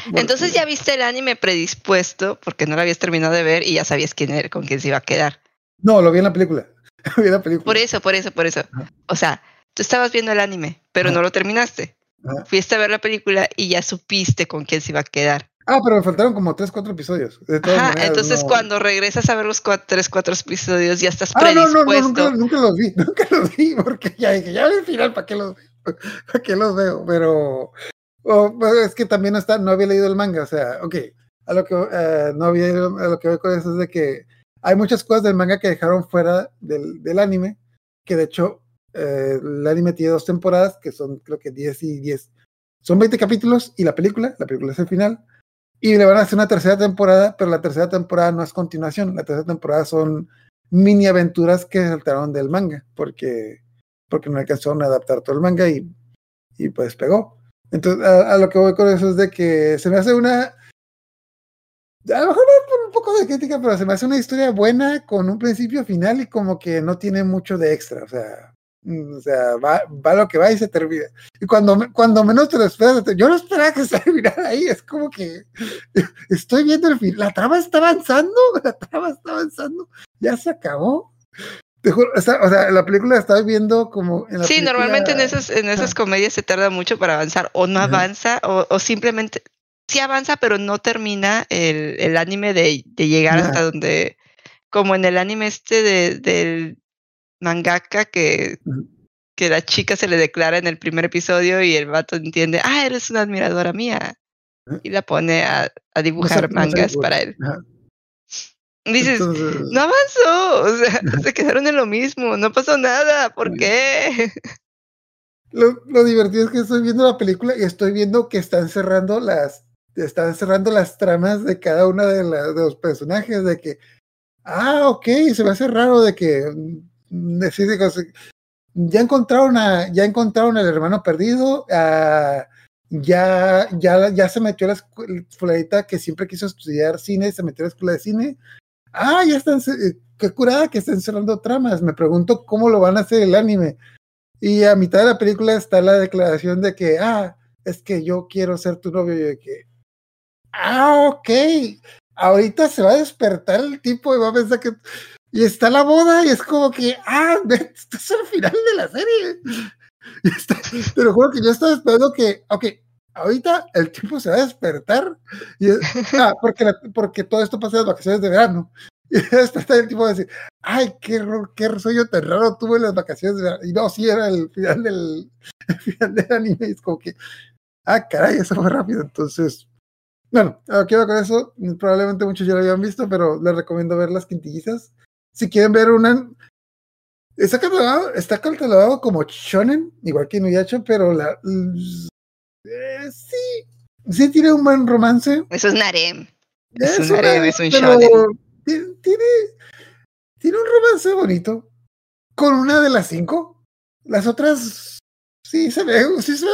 Bueno, Entonces ya viste el anime predispuesto porque no lo habías terminado de ver y ya sabías quién era, con quién se iba a quedar. No, lo vi en la película. vi en la película. Por eso, por eso, por eso. Ajá. O sea, tú estabas viendo el anime, pero Ajá. no lo terminaste. Ajá. Fuiste a ver la película y ya supiste con quién se iba a quedar. Ah, pero me faltaron como 3, 4 episodios. De todas Ajá, maneras, entonces no... cuando regresas a ver los 3, 4 episodios ya estás predispuesto. Ah, no, no, no, nunca, nunca los vi, nunca los vi porque ya dije, ya al final, ¿para qué los ¿Para qué los veo? Pero oh, es que también está, no había leído el manga, o sea, ok, a lo que uh, no había a lo que veo con eso es de que hay muchas cosas del manga que dejaron fuera del, del anime, que de hecho eh, el anime tiene dos temporadas, que son creo que 10 y 10, son 20 capítulos y la película, la película es el final, y le van a hacer una tercera temporada, pero la tercera temporada no es continuación, la tercera temporada son mini aventuras que saltaron del manga, porque porque no alcanzaron a adaptar todo el manga y, y pues pegó. Entonces, a, a, lo que voy con eso es de que se me hace una. A lo mejor por un poco de crítica, pero se me hace una historia buena con un principio final y como que no tiene mucho de extra. O sea, o sea va, va lo que va y se termina. Y cuando, cuando menos te lo esperas, yo no esperaba que se terminara ahí. Es como que estoy viendo el fin. La trama está avanzando, la trama está avanzando, ya se acabó. Te juro, o sea, o sea, la película estaba viendo como en la Sí, película... normalmente en esas, en esas comedias se tarda mucho para avanzar, o no avanza, o, o, simplemente sí avanza, pero no termina el, el anime de, de llegar Ajá. hasta donde. Como en el anime este de, del mangaka que, Ajá. que la chica se le declara en el primer episodio y el vato entiende, ah, eres una admiradora mía. Y la pone a, a dibujar no sé, mangas no sé, para él. Dices, Entonces, no avanzó, o sea, se quedaron en lo mismo, no pasó nada, ¿por qué? Lo, lo, divertido es que estoy viendo la película y estoy viendo que están cerrando las, están cerrando las tramas de cada una de, la, de los personajes, de que, ah, ok, se me hace raro de que, mm, decir, ya encontraron a, ya encontraron al hermano perdido, uh, ya, ya, ya se metió a la escuelita que siempre quiso estudiar cine, se metió a la escuela de cine, ah, ya están, qué curada que están cerrando tramas. Me pregunto cómo lo van a hacer el anime. Y a mitad de la película está la declaración de que, ah, es que yo quiero ser tu novio. Y de que, ah, ok, ahorita se va a despertar el tipo y va a pensar que. Y está la boda y es como que, ah, esto es el final de la serie. Está, te juro que yo estaba esperando que, ok, ahorita el tipo se va a despertar y, ah, porque, la, porque todo esto pasa en las vacaciones de verano. Y despertar el tipo va a decir ay qué, qué sueño tan raro tuve en las vacaciones de verano y no sí era el final del el final del anime y es como que ah caray eso fue rápido entonces bueno aquí va con eso. Probablemente muchos ya lo habían visto pero les recomiendo ver las quintillizas. Si quieren ver una Está catalogado, está catalogado como shonen, igual que Inuyasha, pero la, eh, sí, sí tiene un buen romance. Eso es Narem. Es, es un es un shonen. tiene, tiene un romance bonito con una de las cinco. Las otras sí se ve, sí se ve,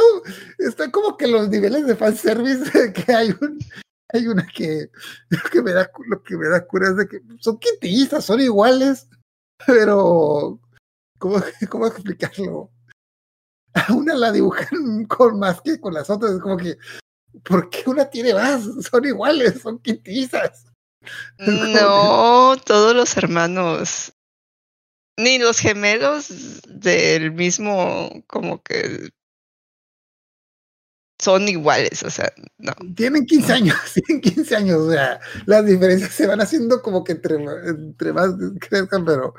está como que los niveles de fanservice que hay un, hay una que, lo que me da, lo que me da cura es de que son quintillizas, son iguales, pero ¿cómo, cómo explicarlo? A una la dibujan con más que con las otras, es como que, ¿por qué una tiene más? Son iguales, son quintillizas. No, todos los hermanos, ni los gemelos del mismo, como que son iguales, o sea, no. Tienen 15 años, tienen 15 años, o sea, las diferencias se van haciendo como que entre, entre más crezcan, pero,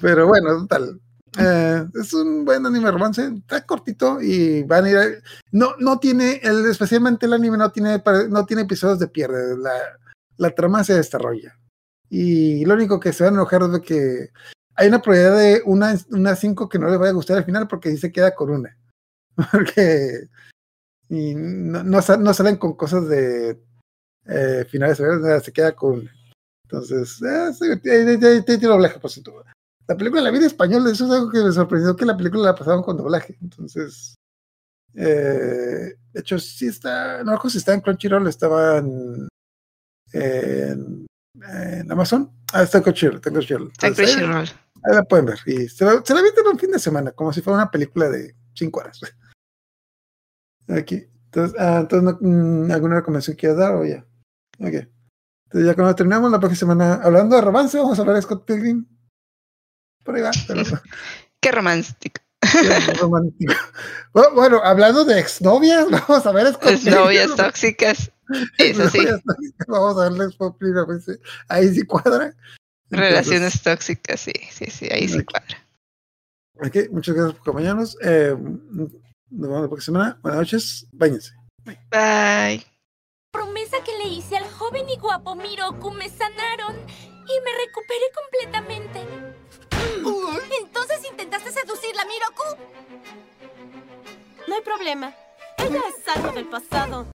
pero bueno, total. Eh, es un buen anime romance, está cortito y van a ir. No, no tiene, el, especialmente el anime no tiene, no tiene episodios de pierde. La, la trama se desarrolla. Y lo único que se van a enojar es de que hay una probabilidad de una, una cinco que no les vaya a gustar al final porque sí se queda con una. Porque y no, no, salen con cosas de eh, finales, se queda con Entonces, eh, te doblaje, por cierto. La película la vida español, eso es algo que me sorprendió que la película la pasaban con doblaje. Entonces, eh, de hecho, sí está, no recuerdo si está en Crunchyroll, estaba en, en, en Amazon. Ah, está en Crunchyroll. Está en Crunchyroll. Crunchyroll. Ahí, la pueden ver. Y se la, se la en un fin de semana, como si fuera una película de cinco horas. Aquí. Entonces, ah, entonces no, ¿alguna recomendación quieras dar o ya? Ok. Entonces ya cuando terminamos la próxima semana, hablando de romance, vamos a hablar de Scott Pilgrim. Por ahí va. Pero... Qué romántico. romántico. Bueno, bueno, hablando de exnovias, vamos a ver Exnovias tóxicas. Eso sí. Vamos a verle Scott Pilgrim. Ahí sí cuadra. Relaciones tóxicas, sí, sí, sí, ahí sí cuadra. Ok, muchas gracias por acompañarnos. Eh, nos vemos la próxima semana. Buenas noches. Báñense. Bye. Bye. Promesa que le hice al joven y guapo Miroku me sanaron y me recuperé completamente. ¿Entonces intentaste seducirla, Miroku? No hay problema. Ella es algo del pasado.